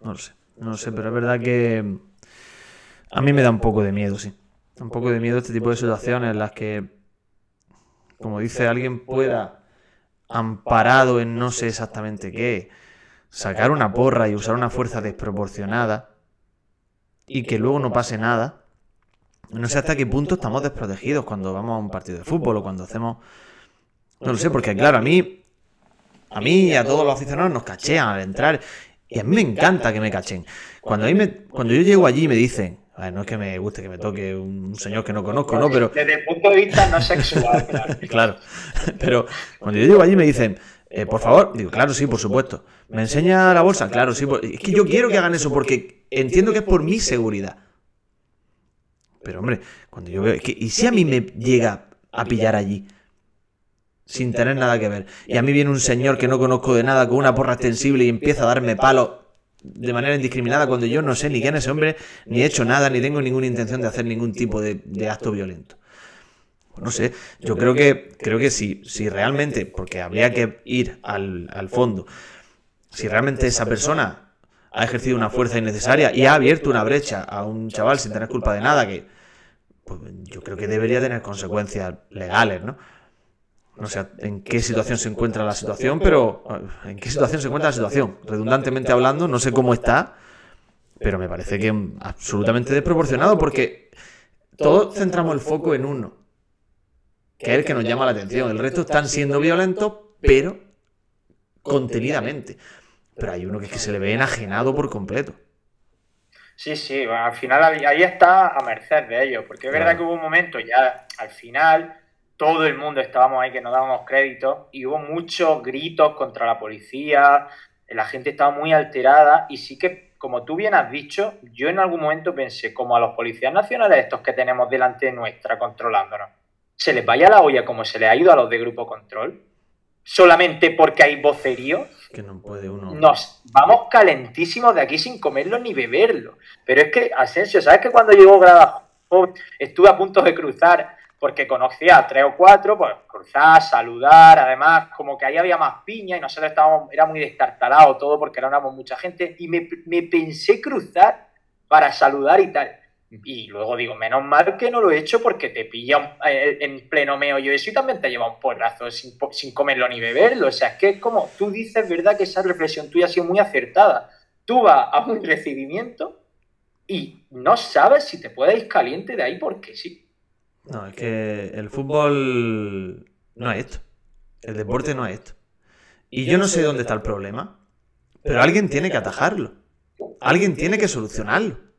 No lo sé. No lo sé, pero es verdad que. A mí me da un poco de miedo, sí. Un poco de miedo este tipo de situaciones en las que, como dice alguien, pueda, amparado en no sé exactamente qué, sacar una porra y usar una fuerza desproporcionada y que luego no pase nada no sé hasta qué punto estamos desprotegidos cuando vamos a un partido de fútbol o cuando hacemos... No lo sé, porque claro, a mí, a mí y a todos los aficionados nos cachean al entrar y a mí me encanta que me cachen. Cuando, me, cuando yo llego allí y me dicen, no es que me guste que me toque un señor que no conozco, ¿no? Pero...
Desde el punto de vista no sexual, claro.
claro. Pero cuando yo llego allí me dicen, eh, por favor, digo, claro, sí, por supuesto. ¿Me enseña la bolsa? Claro, sí. Es que yo quiero que hagan eso porque entiendo que es por mi seguridad. Pero hombre, cuando yo veo... ¿Y si a mí me llega a pillar allí? Sin tener nada que ver. Y a mí viene un señor que no conozco de nada con una porra extensible y empieza a darme palo de manera indiscriminada cuando yo no sé ni quién es ese hombre, ni he hecho nada, ni tengo ninguna intención de hacer ningún tipo de, acto violento. Pues no sé, yo creo que, creo que si, si realmente, porque habría que ir al, al fondo, si realmente esa persona ha ejercido una fuerza innecesaria y ha abierto una brecha a un chaval sin tener culpa de nada, que pues, yo creo que debería tener consecuencias legales, ¿no? No sé en qué situación se encuentra la situación, pero eh, en qué situación se encuentra la situación. Redundantemente hablando, no sé cómo está, pero me parece que absolutamente desproporcionado porque todos centramos el foco en uno, que es el que nos llama la atención. El resto están siendo violentos, pero contenidamente. Pero hay uno que es que se le ve enajenado por completo.
Sí, sí, al final ahí está a merced de ellos, porque es verdad que hubo un momento ya al final, todo el mundo estábamos ahí que nos dábamos crédito y hubo muchos gritos contra la policía, la gente estaba muy alterada y sí que, como tú bien has dicho, yo en algún momento pensé, como a los policías nacionales estos que tenemos delante nuestra controlándonos, se les vaya la olla como se les ha ido a los de Grupo Control, solamente porque hay vocerío.
Que no puede uno.
Nos vamos calentísimos de aquí sin comerlo ni beberlo. Pero es que, Asensio, ¿sabes que cuando llegó Gradajo estuve a punto de cruzar? Porque conocía a tres o cuatro, pues cruzar, saludar, además, como que ahí había más piña y nosotros estábamos, era muy destartalado todo porque éramos mucha gente. Y me, me pensé cruzar para saludar y tal. Y luego digo, menos mal que no lo he hecho porque te pilla eh, en pleno meollo eso y también te lleva un porrazo sin, sin comerlo ni beberlo. O sea, es que es como tú dices, ¿verdad? Que esa reflexión tuya ha sido muy acertada. Tú vas a un recibimiento y no sabes si te puedes ir caliente de ahí porque sí.
No, es que el fútbol no es esto. El deporte no es esto. Y yo no sé dónde está el problema, pero alguien tiene que atajarlo. Alguien tiene que solucionarlo.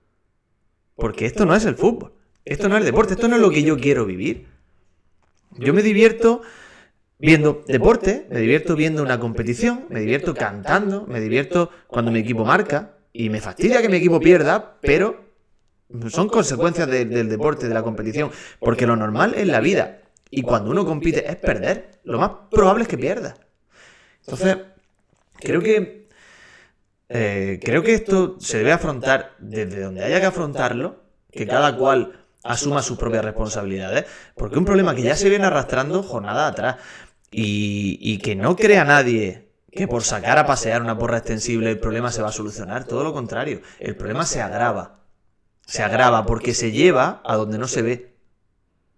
Porque esto no es el fútbol. Esto no es el deporte. Esto no es lo que yo quiero vivir. Yo me divierto viendo deporte, me divierto viendo una competición, me divierto cantando, me divierto cuando mi equipo marca. Y me fastidia que mi equipo pierda, pero son consecuencias del deporte, de la competición. Porque lo normal es la vida. Y cuando uno compite es perder. Lo más probable es que pierda. Entonces, creo que. Eh, creo que esto se debe afrontar desde donde haya que afrontarlo, que cada cual asuma sus propias responsabilidades, porque es un problema que ya se viene arrastrando jornada atrás y, y que no crea nadie que por sacar a pasear una porra extensible el problema se va a solucionar, todo lo contrario, el problema se agrava, se agrava porque se lleva a donde no se ve.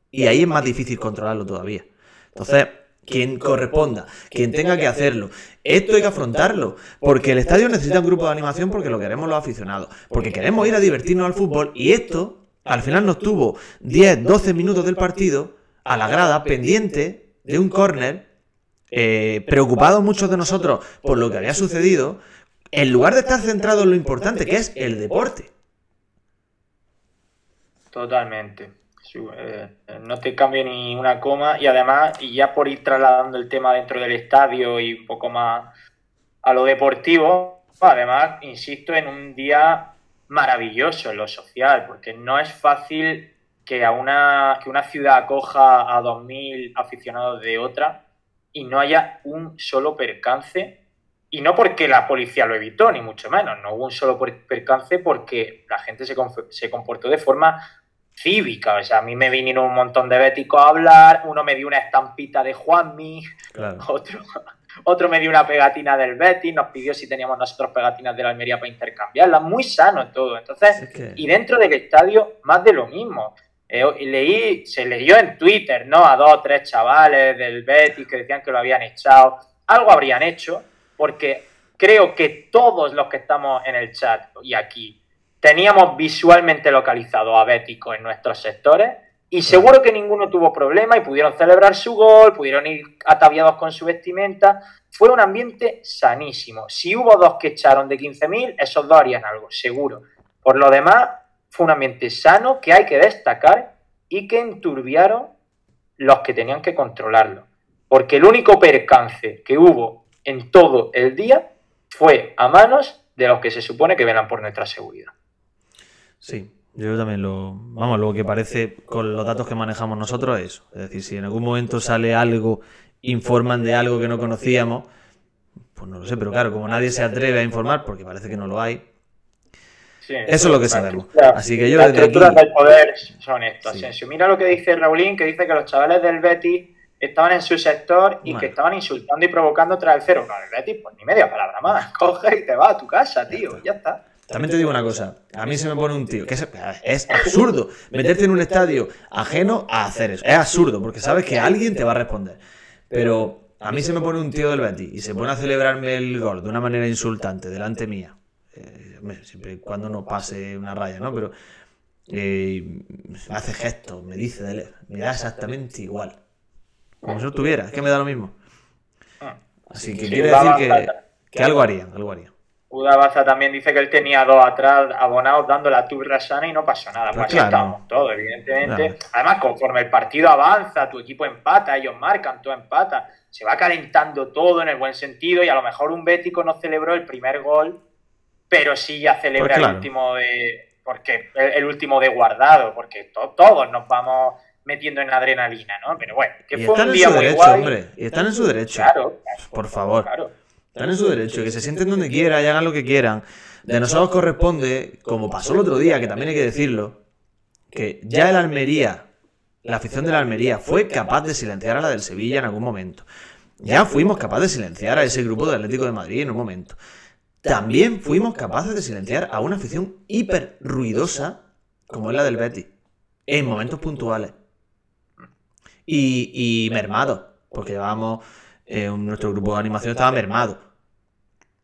Y ahí es más difícil controlarlo todavía. Entonces, quien corresponda, quien tenga que hacerlo. Esto hay que afrontarlo, porque el estadio necesita un grupo de animación porque lo queremos los aficionados, porque queremos ir a divertirnos al fútbol y esto al final nos tuvo 10, 12 minutos del partido a la grada pendiente de un córner, eh, preocupados muchos de nosotros por lo que había sucedido, en lugar de estar centrados en lo importante que es el deporte.
Totalmente. Eh, no te cambio ni una coma y además, y ya por ir trasladando el tema dentro del estadio y un poco más a lo deportivo, además, insisto, en un día maravilloso en lo social, porque no es fácil que, a una, que una ciudad acoja a 2.000 aficionados de otra y no haya un solo percance. Y no porque la policía lo evitó, ni mucho menos, no hubo un solo percance porque la gente se, se comportó de forma cívica. O sea, a mí me vinieron un montón de béticos a hablar, uno me dio una estampita de Juanmi, otro, otro me dio una pegatina del Betis, nos pidió si teníamos nosotros pegatinas de la Almería para intercambiarlas, muy sano todo. Entonces, y dentro del estadio, más de lo mismo. Eh, leí, se leyó en Twitter, ¿no? A dos o tres chavales del Betis que decían que lo habían echado. Algo habrían hecho, porque creo que todos los que estamos en el chat y aquí teníamos visualmente localizado a Bético en nuestros sectores y seguro que ninguno tuvo problema y pudieron celebrar su gol, pudieron ir ataviados con su vestimenta. Fue un ambiente sanísimo. Si hubo dos que echaron de 15.000, esos dos harían algo, seguro. Por lo demás, fue un ambiente sano que hay que destacar y que enturbiaron los que tenían que controlarlo. Porque el único percance que hubo en todo el día fue a manos de los que se supone que velan por nuestra seguridad.
Sí, yo también lo. Vamos, lo que parece con los datos que manejamos nosotros es eso. Es decir, si en algún momento sale algo, informan de algo que no conocíamos, pues no lo sé, pero claro, como nadie se atreve a informar, porque parece que no lo hay. eso es lo que sabemos. Así que yo
Las estructuras del poder son esto, Mira lo que dice Raulín, que dice que los chavales del Betis estaban en su sector y que estaban insultando y provocando tras el cero. No, el Betis, pues ni media palabra más. Coge y te vas a tu casa, tío. Ya está.
También te digo una cosa, a mí se me pone un tío, que es, absurdo meterte en un estadio ajeno a hacer eso. Es absurdo, porque sabes que alguien te va a responder. Pero a mí se me pone un tío del Betis y se pone a celebrarme el gol de una manera insultante delante mía. Eh, siempre cuando no pase una raya, ¿no? Pero eh, hace gestos, me dice, me da exactamente igual. Como si no tuviera, es que me da lo mismo. Así que quiere decir que, que algo harían, algo harían.
Baza también dice que él tenía dos atrás abonados dando la turra sana y no pasó nada. Pues, pues estamos todos, evidentemente. Además, conforme el partido avanza, tu equipo empata, ellos marcan, tú empata. Se va calentando todo en el buen sentido y a lo mejor un bético no celebró el primer gol, pero sí ya celebra pues el último de. Porque el, último de guardado, porque todos nos vamos metiendo en adrenalina, ¿no? Pero bueno, que fue un día muy
Hombre. Y están en su derecho. Claro, por favor. Claro. Están en su derecho, que se sienten donde quieran y hagan lo que quieran. De nosotros corresponde, como pasó el otro día, que también hay que decirlo, que ya el Almería, la afición de la Almería, fue capaz de silenciar a la del Sevilla en algún momento. Ya fuimos capaces de silenciar a ese grupo de Atlético de Madrid en un momento. También fuimos capaces de silenciar a una afición hiper ruidosa como es la del Betty, en momentos puntuales. Y, y mermado, porque llevábamos eh, nuestro grupo de animación estaba mermado.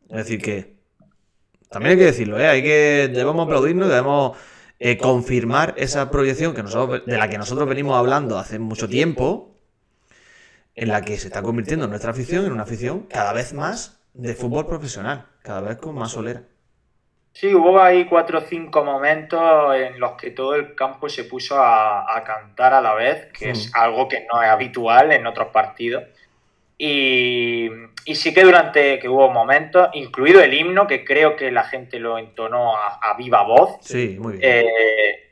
Es decir, que también hay que decirlo, ¿eh? hay que, debemos aplaudirnos, debemos eh, confirmar esa proyección que nosotros, de la que nosotros venimos hablando hace mucho tiempo. en la que se está convirtiendo nuestra afición en una afición cada vez más de fútbol profesional, cada vez con más solera.
Sí, hubo ahí cuatro o cinco momentos en los que todo el campo se puso a, cantar a la vez, que es algo que no es habitual en otros partidos. Y, sí que durante que hubo momentos, incluido el himno, que creo que la gente lo entonó a, viva voz.
Sí, muy bien.
Eh,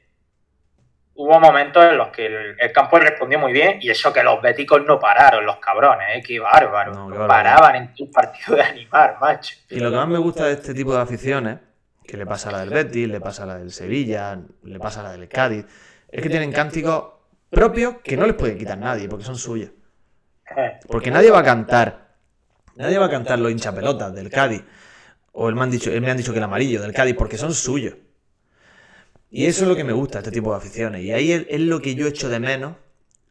hubo momentos en los que el, campo respondió muy bien y eso que los béticos no pararon, los cabrones, ¿eh? qué bárbaro. No, paraban en tu partido de animar, macho.
Y lo que más me gusta de este tipo de aficiones, que le pasa a la del Betis, le pasa a la del Sevilla, le pasa a la del Cádiz, es que tienen cánticos propios que no les puede quitar nadie, porque son suyos. Porque nadie va a cantar, nadie va a cantar los hinchapelotas del Cádiz, o me han dicho, me han dicho que el amarillo del Cádiz, porque son suyos. Y eso es lo que me gusta, este tipo de aficiones. Y ahí es, lo que yo echo de menos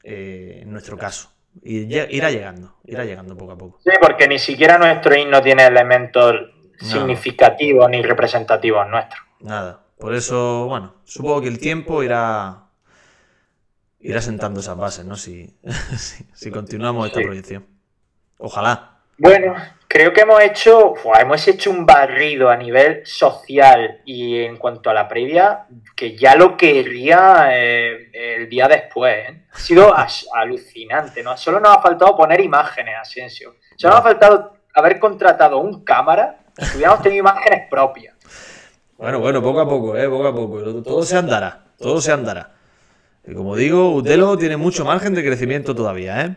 eh, en nuestro caso. Y irá llegando, irá llegando poco a poco.
Sí, porque ni siquiera nuestro himno tiene elementos significativos ni representativos nuestros.
Nada. Por eso, bueno, supongo que el tiempo irá irá sentando esas bases, ¿no? Si, si, continuamos esta proyección. Ojalá.
Bueno, creo que hemos hecho, hemos hecho un barrido a nivel social y en cuanto a la previa, que ya lo querría eh, el día después. ¿eh? Ha sido alucinante, ¿no? Solo nos ha faltado poner imágenes, Asensio. Solo nos ha faltado haber contratado un cámara y hubiéramos tenido imágenes propias.
Bueno, bueno, poco a poco, ¿eh? Poco a poco. Todo se andará, todo se andará. Y como digo, Utelo tiene mucho margen de crecimiento todavía, ¿eh?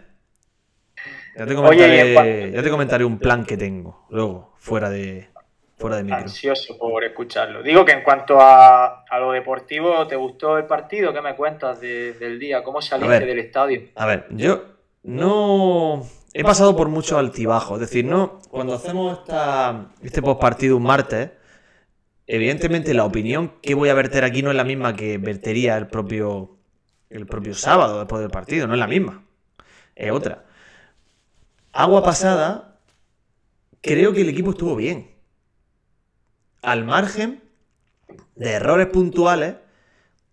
Ya te comentaré, ya te comentaré un plan que tengo luego, fuera de, fuera de micro.
Ansioso por escucharlo. Digo que en cuanto a, lo deportivo, ¿te gustó el partido? ¿Qué me cuentas del día? ¿Cómo saliste del estadio?
A ver, yo no he pasado por mucho altibajo. Es decir, no cuando hacemos esta, este postpartido un martes, evidentemente la opinión que voy a verter aquí no es la misma que vertería el propio, el propio sábado después del partido, no es la misma. Es otra. Agua pasada, creo que el equipo estuvo bien. Al margen de errores puntuales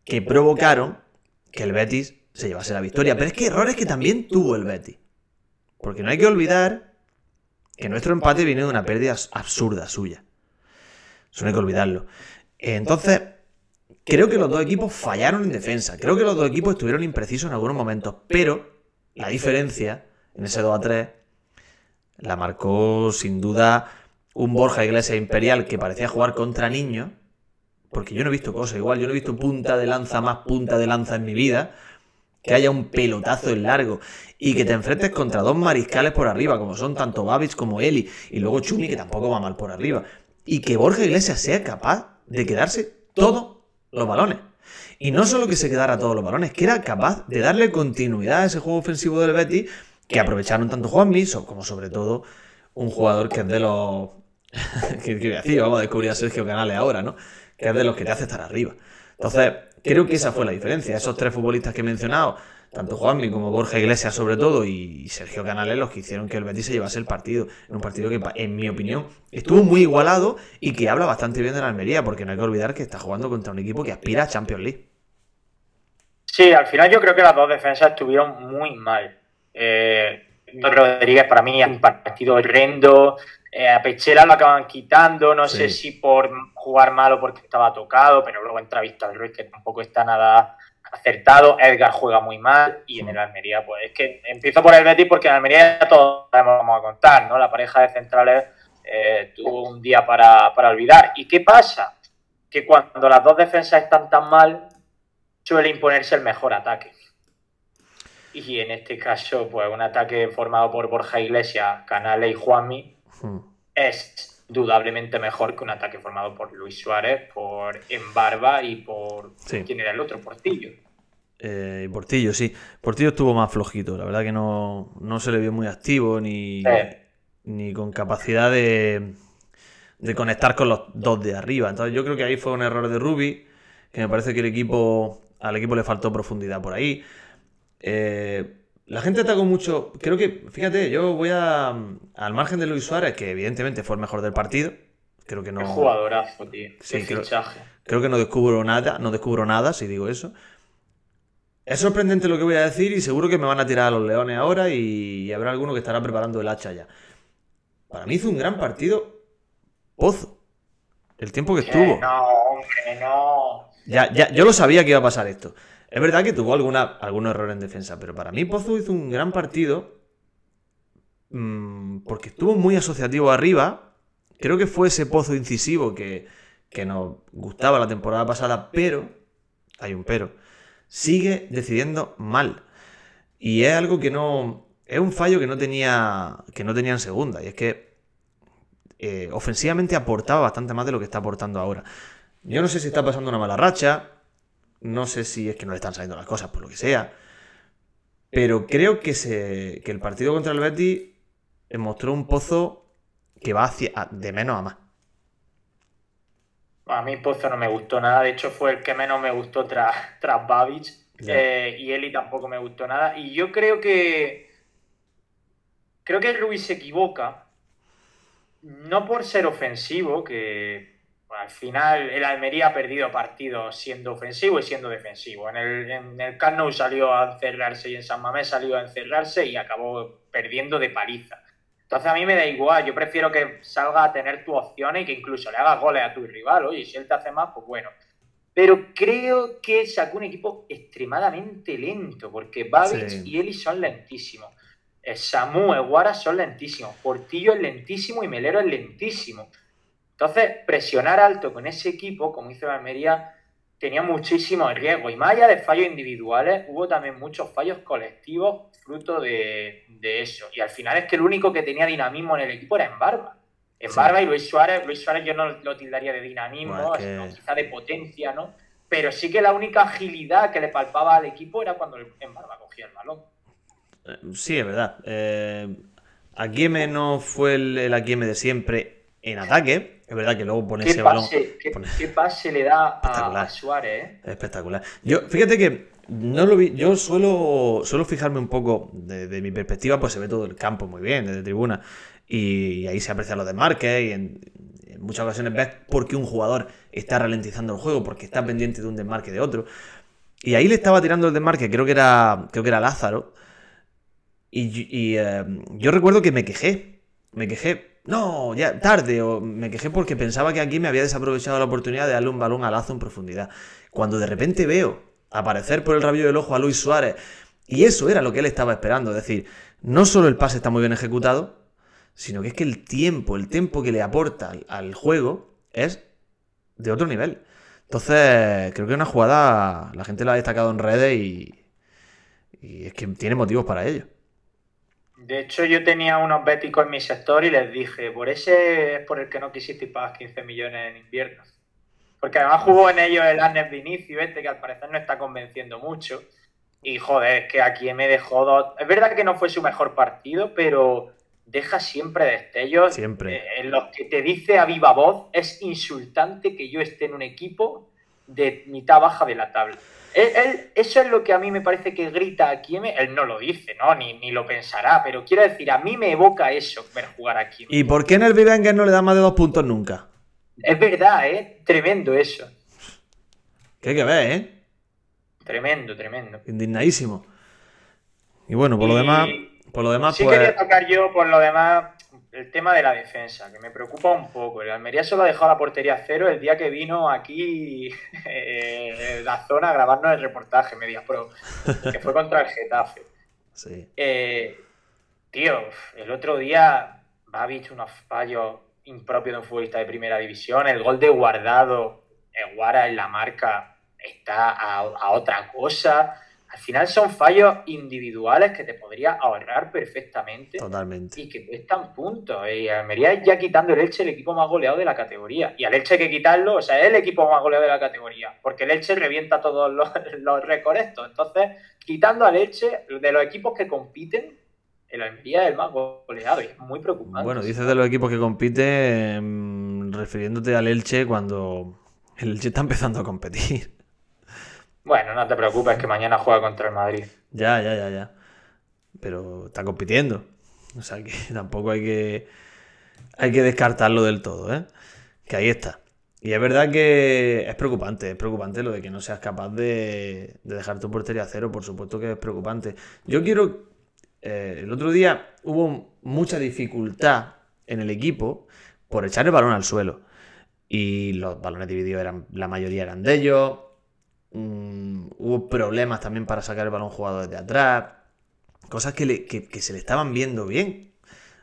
que provocaron que el Betis se llevase la victoria. Pero es que errores que también tuvo el Betis. Porque no hay que olvidar que nuestro empate viene de una pérdida absurda suya. Eso no hay que olvidarlo. Entonces, creo que los dos equipos fallaron en defensa. Creo que los dos equipos estuvieron imprecisos en algunos momentos. Pero la diferencia en ese 2 a 3 la marcó sin duda un Borja Iglesias Imperial que parecía jugar contra niños, porque yo no he visto cosas igual, yo no he visto punta de lanza más punta de lanza en mi vida, que haya un pelotazo en largo y que te enfrentes contra dos mariscales por arriba, como son tanto Babich como Eli, y luego Chumi, que tampoco va mal por arriba, y que Borja Iglesias sea capaz de quedarse todos los balones. Y no solo que se quedara todos los balones, que era capaz de darle continuidad a ese juego ofensivo del Betis que aprovecharon tanto Juan Miso como sobre todo un jugador que es de los... que, decir, vamos a descubrir a Sergio Canales ahora, ¿no? Que es de los que te hace estar arriba. Entonces, creo que esa fue la diferencia. Esos tres futbolistas que he mencionado, tanto Juanmi como Borja Iglesias sobre todo y Sergio Canales, los que hicieron que el Betis se llevase el partido. En un partido que, en mi opinión, estuvo muy igualado y que habla bastante bien de la Almería, porque no hay que olvidar que está jugando contra un equipo que aspira a Champions League.
Sí, al final yo creo que las dos defensas estuvieron muy mal. Eh, Rodríguez para mí es un partido horrendo. Eh, a Pechela lo acaban quitando, no sé si por jugar mal o porque estaba tocado, pero luego entra Víctor Ruiz que tampoco está nada acertado. Edgar juega muy mal y en el Almería, pues es que empiezo por el Betis porque en Almería ya todos vamos a contar, ¿no? La pareja de centrales eh, tuvo un día para, para olvidar. ¿Y qué pasa? Que cuando las dos defensas están tan mal, suele imponerse el mejor ataque. Y en este caso, pues un ataque formado por Borja Iglesias, Canales y Juanmi hmm. es dudablemente mejor que un ataque formado por Luis Suárez, por Embarba y por... ¿Quién era el otro? Portillo.
Eh, Portillo, sí. Portillo estuvo más flojito. La verdad que no, se le vio muy activo ni, ni con capacidad de, de conectar con los dos de arriba. Entonces yo creo que ahí fue un error de Rubi, que me parece que el equipo al equipo le faltó profundidad por ahí. Eh, la gente atacó mucho. Creo que, fíjate, yo voy a, al margen de Luis Suárez, que evidentemente fue el mejor del partido. Creo que no.
jugadorazo, tío.
creo, creo, que no descubro nada, no descubro nada si digo eso. Es sorprendente lo que voy a decir y seguro que me van a tirar a los leones ahora y habrá alguno que estará preparando el hacha ya. Para mí hizo un gran partido Pozo. El tiempo que estuvo.
No, hombre, no.
Ya, ya, yo lo sabía que iba a pasar esto. Es verdad que tuvo alguna, algún error en defensa, pero para mí Pozo hizo un gran partido mmm, porque estuvo muy asociativo arriba. Creo que fue ese Pozo incisivo que, que nos gustaba la temporada pasada, pero, hay un pero, sigue decidiendo mal. Y es algo que no, es un fallo que no tenía, que no tenía en segunda, y es que eh, ofensivamente aportaba bastante más de lo que está aportando ahora. Yo no sé si está pasando una mala racha, no sé si es que no le están saliendo las cosas por lo que sea, pero creo que, se, que el partido contra el Betis mostró un pozo que va hacia, de menos a más.
A mí Pozo no me gustó nada, de hecho fue el que menos me gustó tras, tras Babic eh, y Eli tampoco me gustó nada. Y yo creo que creo que Ruiz se equivoca no por ser ofensivo, que al final el Almería ha perdido partidos siendo ofensivo y siendo defensivo. En el, en el salió a encerrarse y en San Mamés salió a encerrarse y acabó perdiendo de paliza. Entonces a mí me da igual, yo prefiero que salga a tener tu opciones y que incluso le hagas goles a tu rival. Oye, si él te hace más, pues bueno. Pero creo que sacó un equipo extremadamente lento, porque Babic y Eli son lentísimos. Samu, Eguara son lentísimos, Portillo es lentísimo y Melero es lentísimo. Entonces, presionar alto con ese equipo, como hizo Almería, tenía muchísimo riesgo. Y más allá de fallos individuales, hubo también muchos fallos colectivos fruto de, eso. Y al final es que el único que tenía dinamismo en el equipo era Embarba. Embarba y Luis Suárez, Luis Suárez yo no lo tildaría de dinamismo, quizá de potencia, ¿no? Pero sí que la única agilidad que le palpaba al equipo era cuando Embarba cogía el balón.
Eh, sí, es verdad. Eh, Aguieme no fue el, el de siempre en ataque. Es verdad que luego pone ese balón.
¿qué, pase le da a, Suárez? Eh?
Espectacular. Yo, fíjate que no lo vi. Yo suelo, suelo fijarme un poco de, mi perspectiva, pues se ve todo el campo muy bien desde tribuna. Y, ahí se aprecia lo de Marque y en, en, muchas ocasiones ves por qué un jugador está ralentizando el juego, porque está pendiente de un desmarque de otro. Y ahí le estaba tirando el desmarque, creo que era, creo que era Lázaro. Y, eh, yo recuerdo que me quejé. Me quejé. No, ya tarde. O me quejé porque pensaba que aquí me había desaprovechado la oportunidad de darle un balón al Lazo en profundidad. Cuando de repente veo aparecer por el rabillo del ojo a Luis Suárez. Y eso era lo que él estaba esperando. Es decir, no solo el pase está muy bien ejecutado, sino que es que el tiempo, el tiempo que le aporta al, juego es de otro nivel. Entonces, creo que una jugada, la gente la ha destacado en redes y, y es que tiene motivos para ello.
De hecho, yo tenía unos béticos en mi sector y les dije, por ese es por el que no quisisteis pagar 15 millones en invierno. Porque además jugó en ellos el Arnes Vinicio, este que al parecer no está convenciendo mucho. Y joder, es que aquí me dejó dos. Es verdad que no fue su mejor partido, pero deja siempre destellos.
Siempre.
Eh, en los que te dice a viva voz, es insultante que yo esté en un equipo de mitad baja de la tabla. Él, eso es lo que a mí me parece que grita aquí. Él no lo dice, ¿no? Ni, ni, lo pensará, pero quiero decir, a mí me evoca eso ver jugar aquí.
¿Y por qué en el Vivenger no le da más de dos puntos nunca?
Es verdad, ¿eh? Tremendo eso.
Que hay que ver, ¿eh?
Tremendo, tremendo.
Indignadísimo. Y bueno, por lo demás. Por lo demás,
sí
pues...
quería tocar yo, por lo demás, el tema de la defensa, que me preocupa un poco. El Almería solo ha dejado la portería cero el día que vino aquí eh, la zona a grabarnos el reportaje Media Pro, que fue contra el Getafe.
Sí.
Eh, tío, el otro día Babich unos fallos impropios de un futbolista de primera división. El gol de guardado, el Guara en la marca está a otra cosa al final son fallos individuales que te podría ahorrar perfectamente.
Totalmente.
Y que cuestan puntos. Y Almería ya quitando el Elche el equipo más goleado de la categoría. Y al Elche hay que quitarlo, o sea, es el equipo más goleado de la categoría. Porque el Elche revienta todos los, los récords Entonces, quitando al Elche, de los equipos que compiten, el Almería es el más goleado y es muy preocupante.
Bueno, dices de los equipos que compiten, refiriéndote al Elche cuando el Elche está empezando a competir.
Bueno, no te preocupes que mañana juega contra el Madrid.
Ya, ya, ya, ya. Pero está compitiendo. O sea que tampoco hay que hay que descartarlo del todo, ¿eh? Que ahí está. Y es verdad que es preocupante, es preocupante lo de que no seas capaz de, de dejar tu portería a cero, por supuesto que es preocupante. Yo quiero, eh, el otro día hubo mucha dificultad en el equipo por echar el balón al suelo. Y los balones divididos eran, la mayoría eran de ellos. Hubo problemas también para sacar el balón jugado desde atrás. Cosas que, le- que- que se le estaban viendo bien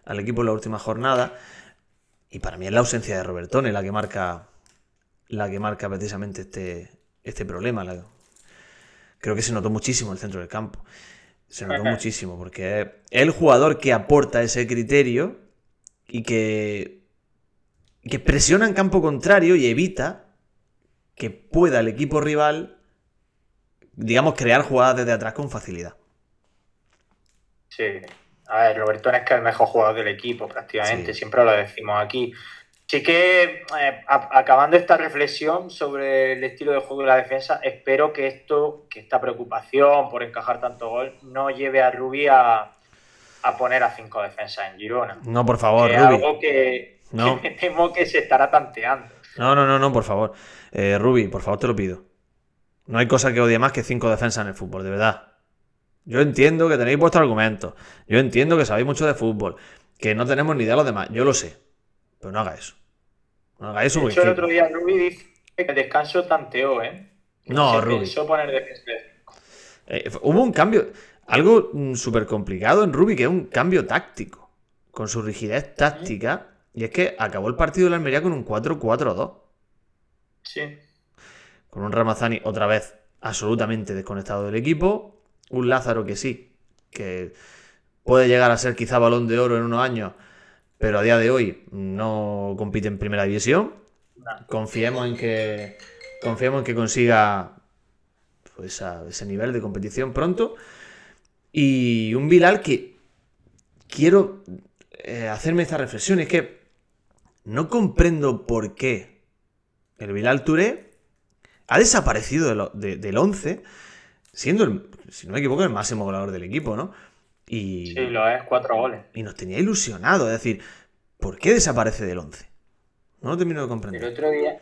al equipo en la última jornada. Y para mí es la ausencia de Robertone la que marca, la que marca precisamente este, este problema. La- creo que se notó muchísimo en el centro del campo. Se notó muchísimo porque es el jugador que aporta ese criterio y que, que presiona en campo contrario y evita que pueda el equipo rival, digamos, crear jugadas desde atrás con facilidad.
Sí. A ver, Robertón es que es el mejor jugador del equipo, prácticamente,
Sí.
siempre lo decimos aquí. Sí que, eh, a- acabando esta reflexión sobre el estilo de juego de la defensa, espero que esto, que esta preocupación por encajar tanto gol, no lleve a Rubí a, a poner a cinco defensas en Girona.
No, por favor,
Que es
Rubi.
algo que,
No.
que me temo que se estará tanteando.
No, no, no, no, por favor. Eh, Rubi, por favor, te lo pido. No hay cosa que odie más que cinco defensas en el fútbol, de verdad. Yo entiendo que tenéis vuestros argumentos. Yo entiendo que sabéis mucho de fútbol. Que no tenemos ni idea de los demás. Yo lo sé. Pero no haga eso. No haga eso
De hecho, el otro día Rubí dice que el descanso tanteó, ¿eh? Que
No,
se
Rubí.
pensó poner.
Eh, hubo un cambio. Algo súper complicado en Rubi, que es un cambio táctico. Con su rigidez táctica. Y es que acabó el partido de la Almería con un 4-4-2.
Sí.
Con un Ramazani otra vez absolutamente desconectado del equipo. Un Lázaro que sí, que puede llegar a ser quizá balón de oro en unos años, pero a día de hoy no compite en primera división.
No.
Confiemos en que, confiemos en que consiga pues, ese nivel de competición pronto. Y un Bilal que quiero eh, hacerme esta reflexión. Es que no comprendo por qué el Bilal Touré ha desaparecido de lo- de- del 11, siendo, el, si no me equivoco, el máximo goleador del equipo, ¿no? Y,
Sí, lo es, cuatro goles.
y nos tenía ilusionado. Es decir, ¿por qué desaparece del 11? No lo termino de
El
comprender.
otro día,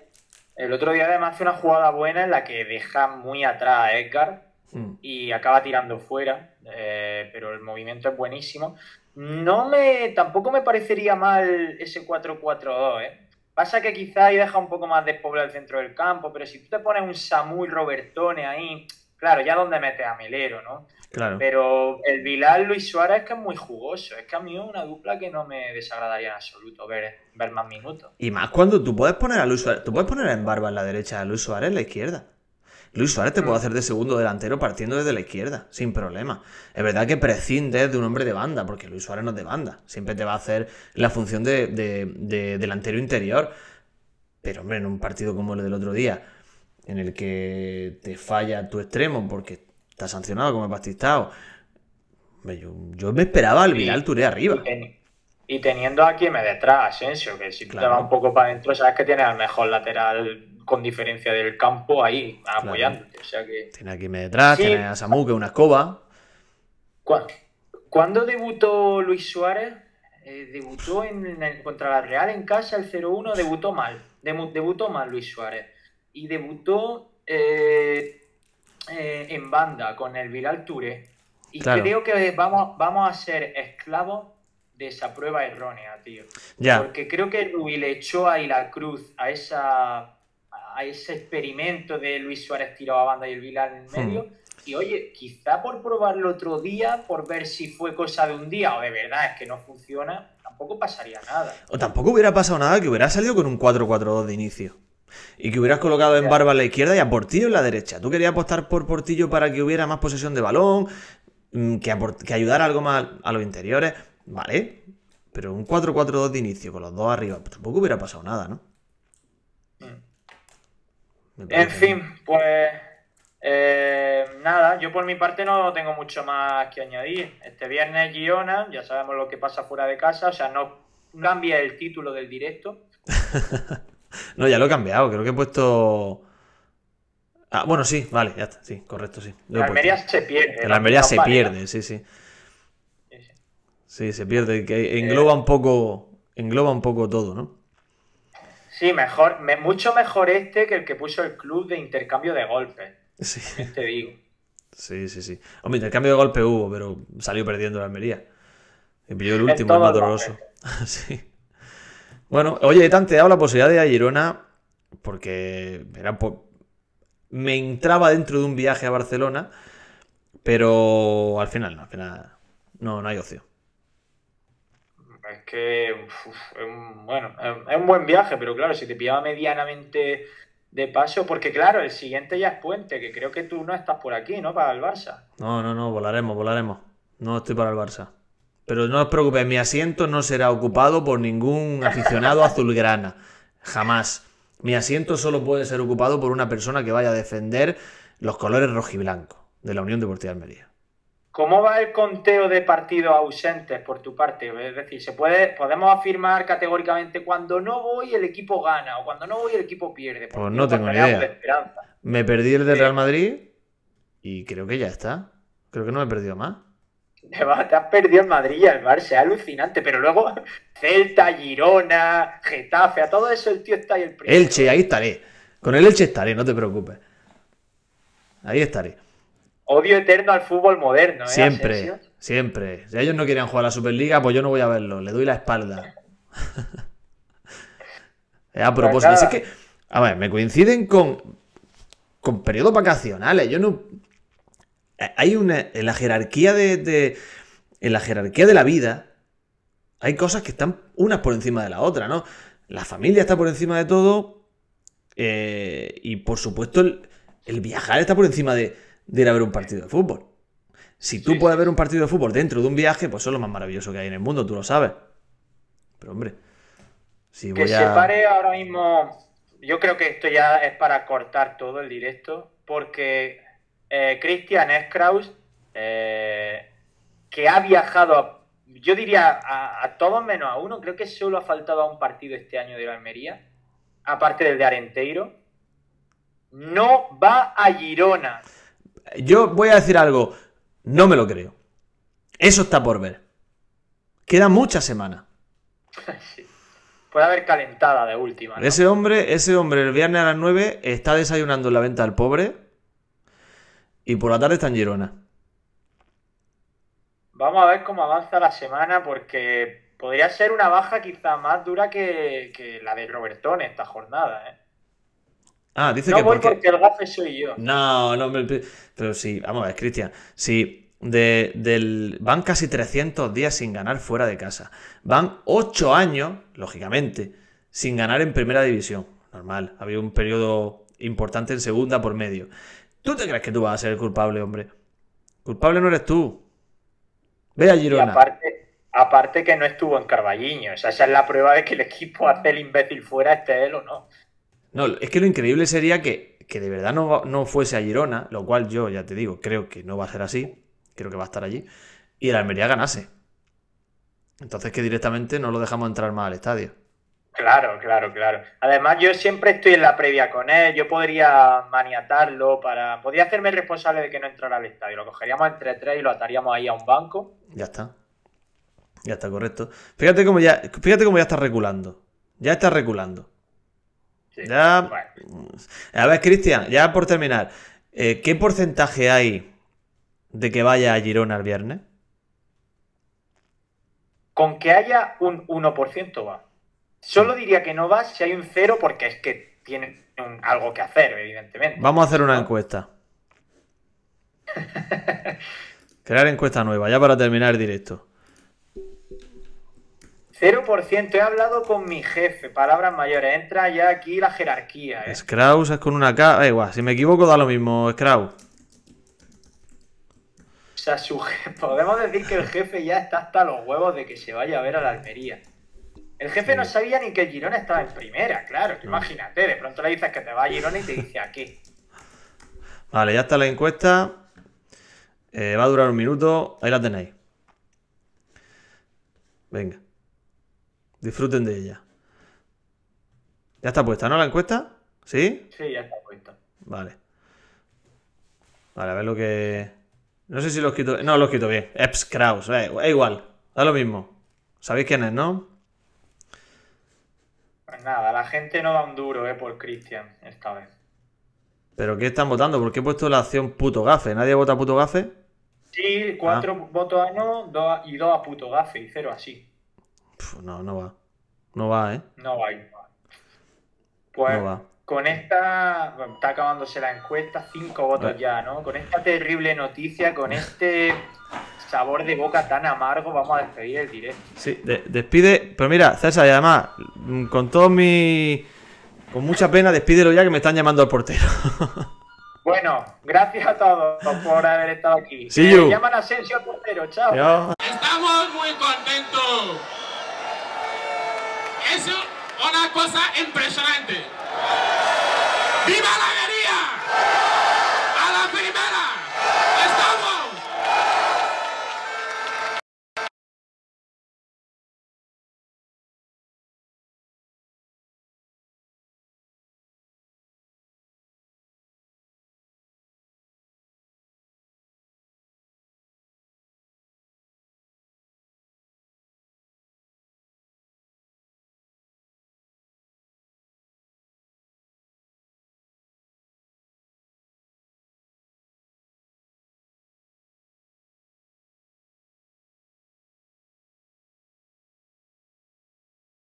el otro día además hace una jugada buena en la que deja muy atrás a Edgar
Mm.
y acaba tirando fuera, eh, pero el movimiento es buenísimo. No me, tampoco me parecería mal ese 4-4-2, ¿eh? Pasa que quizá ahí deja un poco más despoblado el centro del campo, pero si tú te pones un Samuel Robertone ahí, claro, ya donde metes a Melero, ¿no?
Claro.
Pero el Vilal Luis Suárez es que es muy jugoso, es que a mí es una dupla que no me desagradaría en absoluto ver, ver más minutos.
Y más cuando tú puedes poner a Luis Suárez, tú puedes poner en barba en la derecha a Luis Suárez en la izquierda. Luis Suárez te puede
Mm.
hacer de segundo delantero partiendo desde la izquierda, sin problema. Es verdad que prescindes de un hombre de banda, porque Luis Suárez no es de banda. Siempre te va a hacer la función de, de- de delantero interior. Pero, hombre, en un partido como el del otro día, en el que te falla tu extremo porque está sancionado como el Bastistao, yo, yo me esperaba al Vidal Touré arriba.
Y teniendo a me detrás, Asensio, que si tú
Claro.
te vas un poco para adentro, sabes que tienes al mejor lateral con diferencia del campo ahí, apoyándote. O sea que.
Tiene aquí detrás,
Sí.
tiene a Samu, que es una escoba.
¿Cu- ¿Cuándo debutó Luis Suárez? Eh, debutó en, en- contra la Real en casa el 0-1, debutó mal. Debutó mal Luis Suárez. Y debutó eh, eh, en banda con el Viral Touré. Y
Claro.
creo que vamos, vamos a ser esclavos de esa prueba errónea, tío.
Ya.
Porque creo que Rubí le echó ahí la cruz a esa a ese experimento de Luis Suárez tirado a banda y el Vilar en
Hmm.
medio. Y oye, quizá por probarlo otro día, por ver si fue cosa de un día o de verdad es que no funciona, tampoco pasaría nada.
O tampoco hubiera pasado nada que hubiera salido con un 4-4-2 de inicio. Y que hubieras colocado en. Barba en la izquierda y a Portillo en la derecha. Tú querías apostar por Portillo para que hubiera más posesión de balón, mm, que, que ayudara algo más a los interiores. Vale. Pero un 4-4-2 de inicio con los dos arriba, pues tampoco hubiera pasado nada, ¿no?
Mm. En fin, pues eh, nada, yo por mi parte no tengo mucho más que añadir. Este viernes Girona, ya sabemos lo que pasa fuera de casa, o sea, no cambia el título del directo.
No, ya lo he cambiado. Creo que he puesto. Ah, bueno, sí, vale, ya está. Sí, correcto, sí.
La Almería se pierde. ¿no?
Almería se pierde. Sí, sí.
Sí,
se pierde. Que engloba un poco. Engloba un poco todo, ¿no?
Sí, mejor, mucho mejor este que el que puso el club de intercambio de golpes. Sí. Te digo.
Sí, sí, sí. Hombre, intercambio de golpes hubo, pero salió perdiendo la Almería. Y pilló el último, el más doloroso. sí. Bueno, oye, he dado la posibilidad de ir a Girona porque era me entraba dentro de un viaje a Barcelona, pero al final no, al final no, no hay opción.
Es que, bueno, es un buen viaje, pero claro, si te pillaba medianamente de paso, porque claro, el siguiente ya es puente, que creo que tú no estás por aquí, ¿no? Para el Barça.
No, no, no, volaremos, volaremos. No estoy para el Barça. Pero no os preocupéis, mi asiento no será ocupado por ningún aficionado azulgrana. Jamás. Mi asiento solo puede ser ocupado por una persona que vaya a defender los colores rojiblanco de la Unión Deportiva de Almería.
¿Cómo va el conteo de partidos ausentes por tu parte? Es decir, ¿se puede, podemos afirmar categóricamente cuando no voy el equipo gana o cuando no voy el equipo pierde?
Pues no tengo ni idea. Me perdí el de Real Madrid y creo que ya está. Creo que no me he perdido más.
Te has perdido en Madrid y el Barça, es alucinante, pero luego Celta, Girona, Getafe, a todo eso el tío está ahí el
primero. Elche, ahí estaré. Con el Elche estaré, no te preocupes. Ahí estaré.
Odio eterno al fútbol moderno, ¿eh?
Siempre, siempre. Si ellos no quieren jugar a la Superliga, pues yo no voy a verlo. Le doy la espalda. a propósito, pues es que, a ver, me coinciden con, con periodos vacacionales. Yo no, hay una. En la jerarquía de, En la jerarquía de la vida. Hay cosas que están unas por encima de la otra, ¿no? La familia está por encima de todo. Eh, y por supuesto, el, viajar está por encima de, ir a ver un partido de fútbol. Si tú puedes ver un partido de fútbol dentro de un viaje, pues eso es lo más maravilloso que hay en el mundo, tú lo sabes. Pero hombre,
si voy que a... se pare ahora mismo. Yo creo que esto ya es para cortar todo el directo, porque eh, Christian Kraus, eh, que ha viajado, yo diría a, todos menos a uno, creo que solo ha faltado a un partido este año de la Almería, aparte del de Arenteiro, no va a Girona.
Yo voy a decir algo, no me lo creo. Eso está por ver. Queda mucha semana.
Puede haber calentada de última.
Ese hombre, ese hombre el viernes a las 9 está desayunando en la venta al pobre y por la tarde está en Girona.
Vamos a ver cómo avanza la semana porque podría ser una baja quizá más dura que, la de Robertón esta jornada. ¿eh?
Ah, dice
no
que
voy porque... el gafe soy yo.
No, no, pero sí, vamos a ver, Cristian. Sí, de, del, van casi 300 días sin ganar fuera de casa. Van 8 años, lógicamente, sin ganar en primera división. Normal, había un periodo importante en segunda por medio. ¿Tú te crees que tú vas a ser el culpable, hombre? Culpable no eres tú. Ve a Girona.
aparte, que no estuvo en Carballiño. O sea, esa es la prueba de que el equipo hace el imbécil fuera, este él o no.
No, es que lo increíble sería que, de verdad no, no, fuese a Girona, lo cual yo ya te digo, creo que no va a ser así. Creo que va a estar allí. Y el Almería ganase. Entonces que directamente no lo dejamos entrar más al estadio.
Claro, claro, claro. Además, yo siempre estoy en la previa con él. Yo podría maniatarlo para. Podría hacerme responsable de que no entrara al estadio. Lo cogeríamos entre tres y lo ataríamos ahí a un banco.
Ya está. Ya está, correcto. Fíjate cómo ya, fíjate cómo ya está reculando. Ya está reculando. Ya. A ver, Cristian, ya por terminar. Eh, ¿Qué porcentaje hay de que vaya a Girona el viernes?
Con que haya un 1% va. Solo diría que no vas si hay un cero porque es que tienen algo que hacer, evidentemente.
Vamos a hacer una encuesta. Crear encuesta nueva, ya para terminar el directo.
0%, he hablado con mi jefe, palabras mayores. Entra ya aquí la jerarquía. ¿eh?
Scraus es con una K. igual, si me equivoco da lo mismo, Scraus.
O sea, su podemos decir que el jefe ya está hasta los huevos de que se vaya a ver a la Almería. El jefe no sabía ni que Girona estaba en primera, claro. Imagínate, de pronto le dices que te va a Girona y te dice aquí.
Vale, ya está la encuesta. Eh, va a durar un minuto. Ahí la tenéis. Venga. Disfruten de ella. Ya está puesta, ¿no? La encuesta.
¿Sí? Sí, ya está puesta.
Vale. Vale, a ver lo que. No sé si los quito. No, los quito bien. Eps Kraus. Eh, es igual. Da lo mismo. ¿Sabéis quién es, no?
Pues nada, la gente no da un duro, eh, por Cristian esta vez.
¿Pero qué están votando? ¿Por qué he puesto la acción puto gafe? ¿Nadie vota puto gafe?
Sí, cuatro
Ah.
votos a no dos a- y dos a puto gafe y cero así.
No, no va. No va, ¿eh?
No va. Pues
No va.
con esta, bueno, está acabándose la encuesta, cinco votos ya, ¿no? Con esta terrible noticia, con este sabor de boca tan amargo, vamos a despedir el directo.
Sí, de- despide. Pero mira, César, y además, con todo mi. Con mucha pena, despídelo ya que me están llamando al portero.
Bueno, gracias a todos por haber estado aquí.
See
Eh, llaman a Asensio al portero, chao.
Estamos muy contentos. Es una cosa impresionante. ¡Viva la alegría!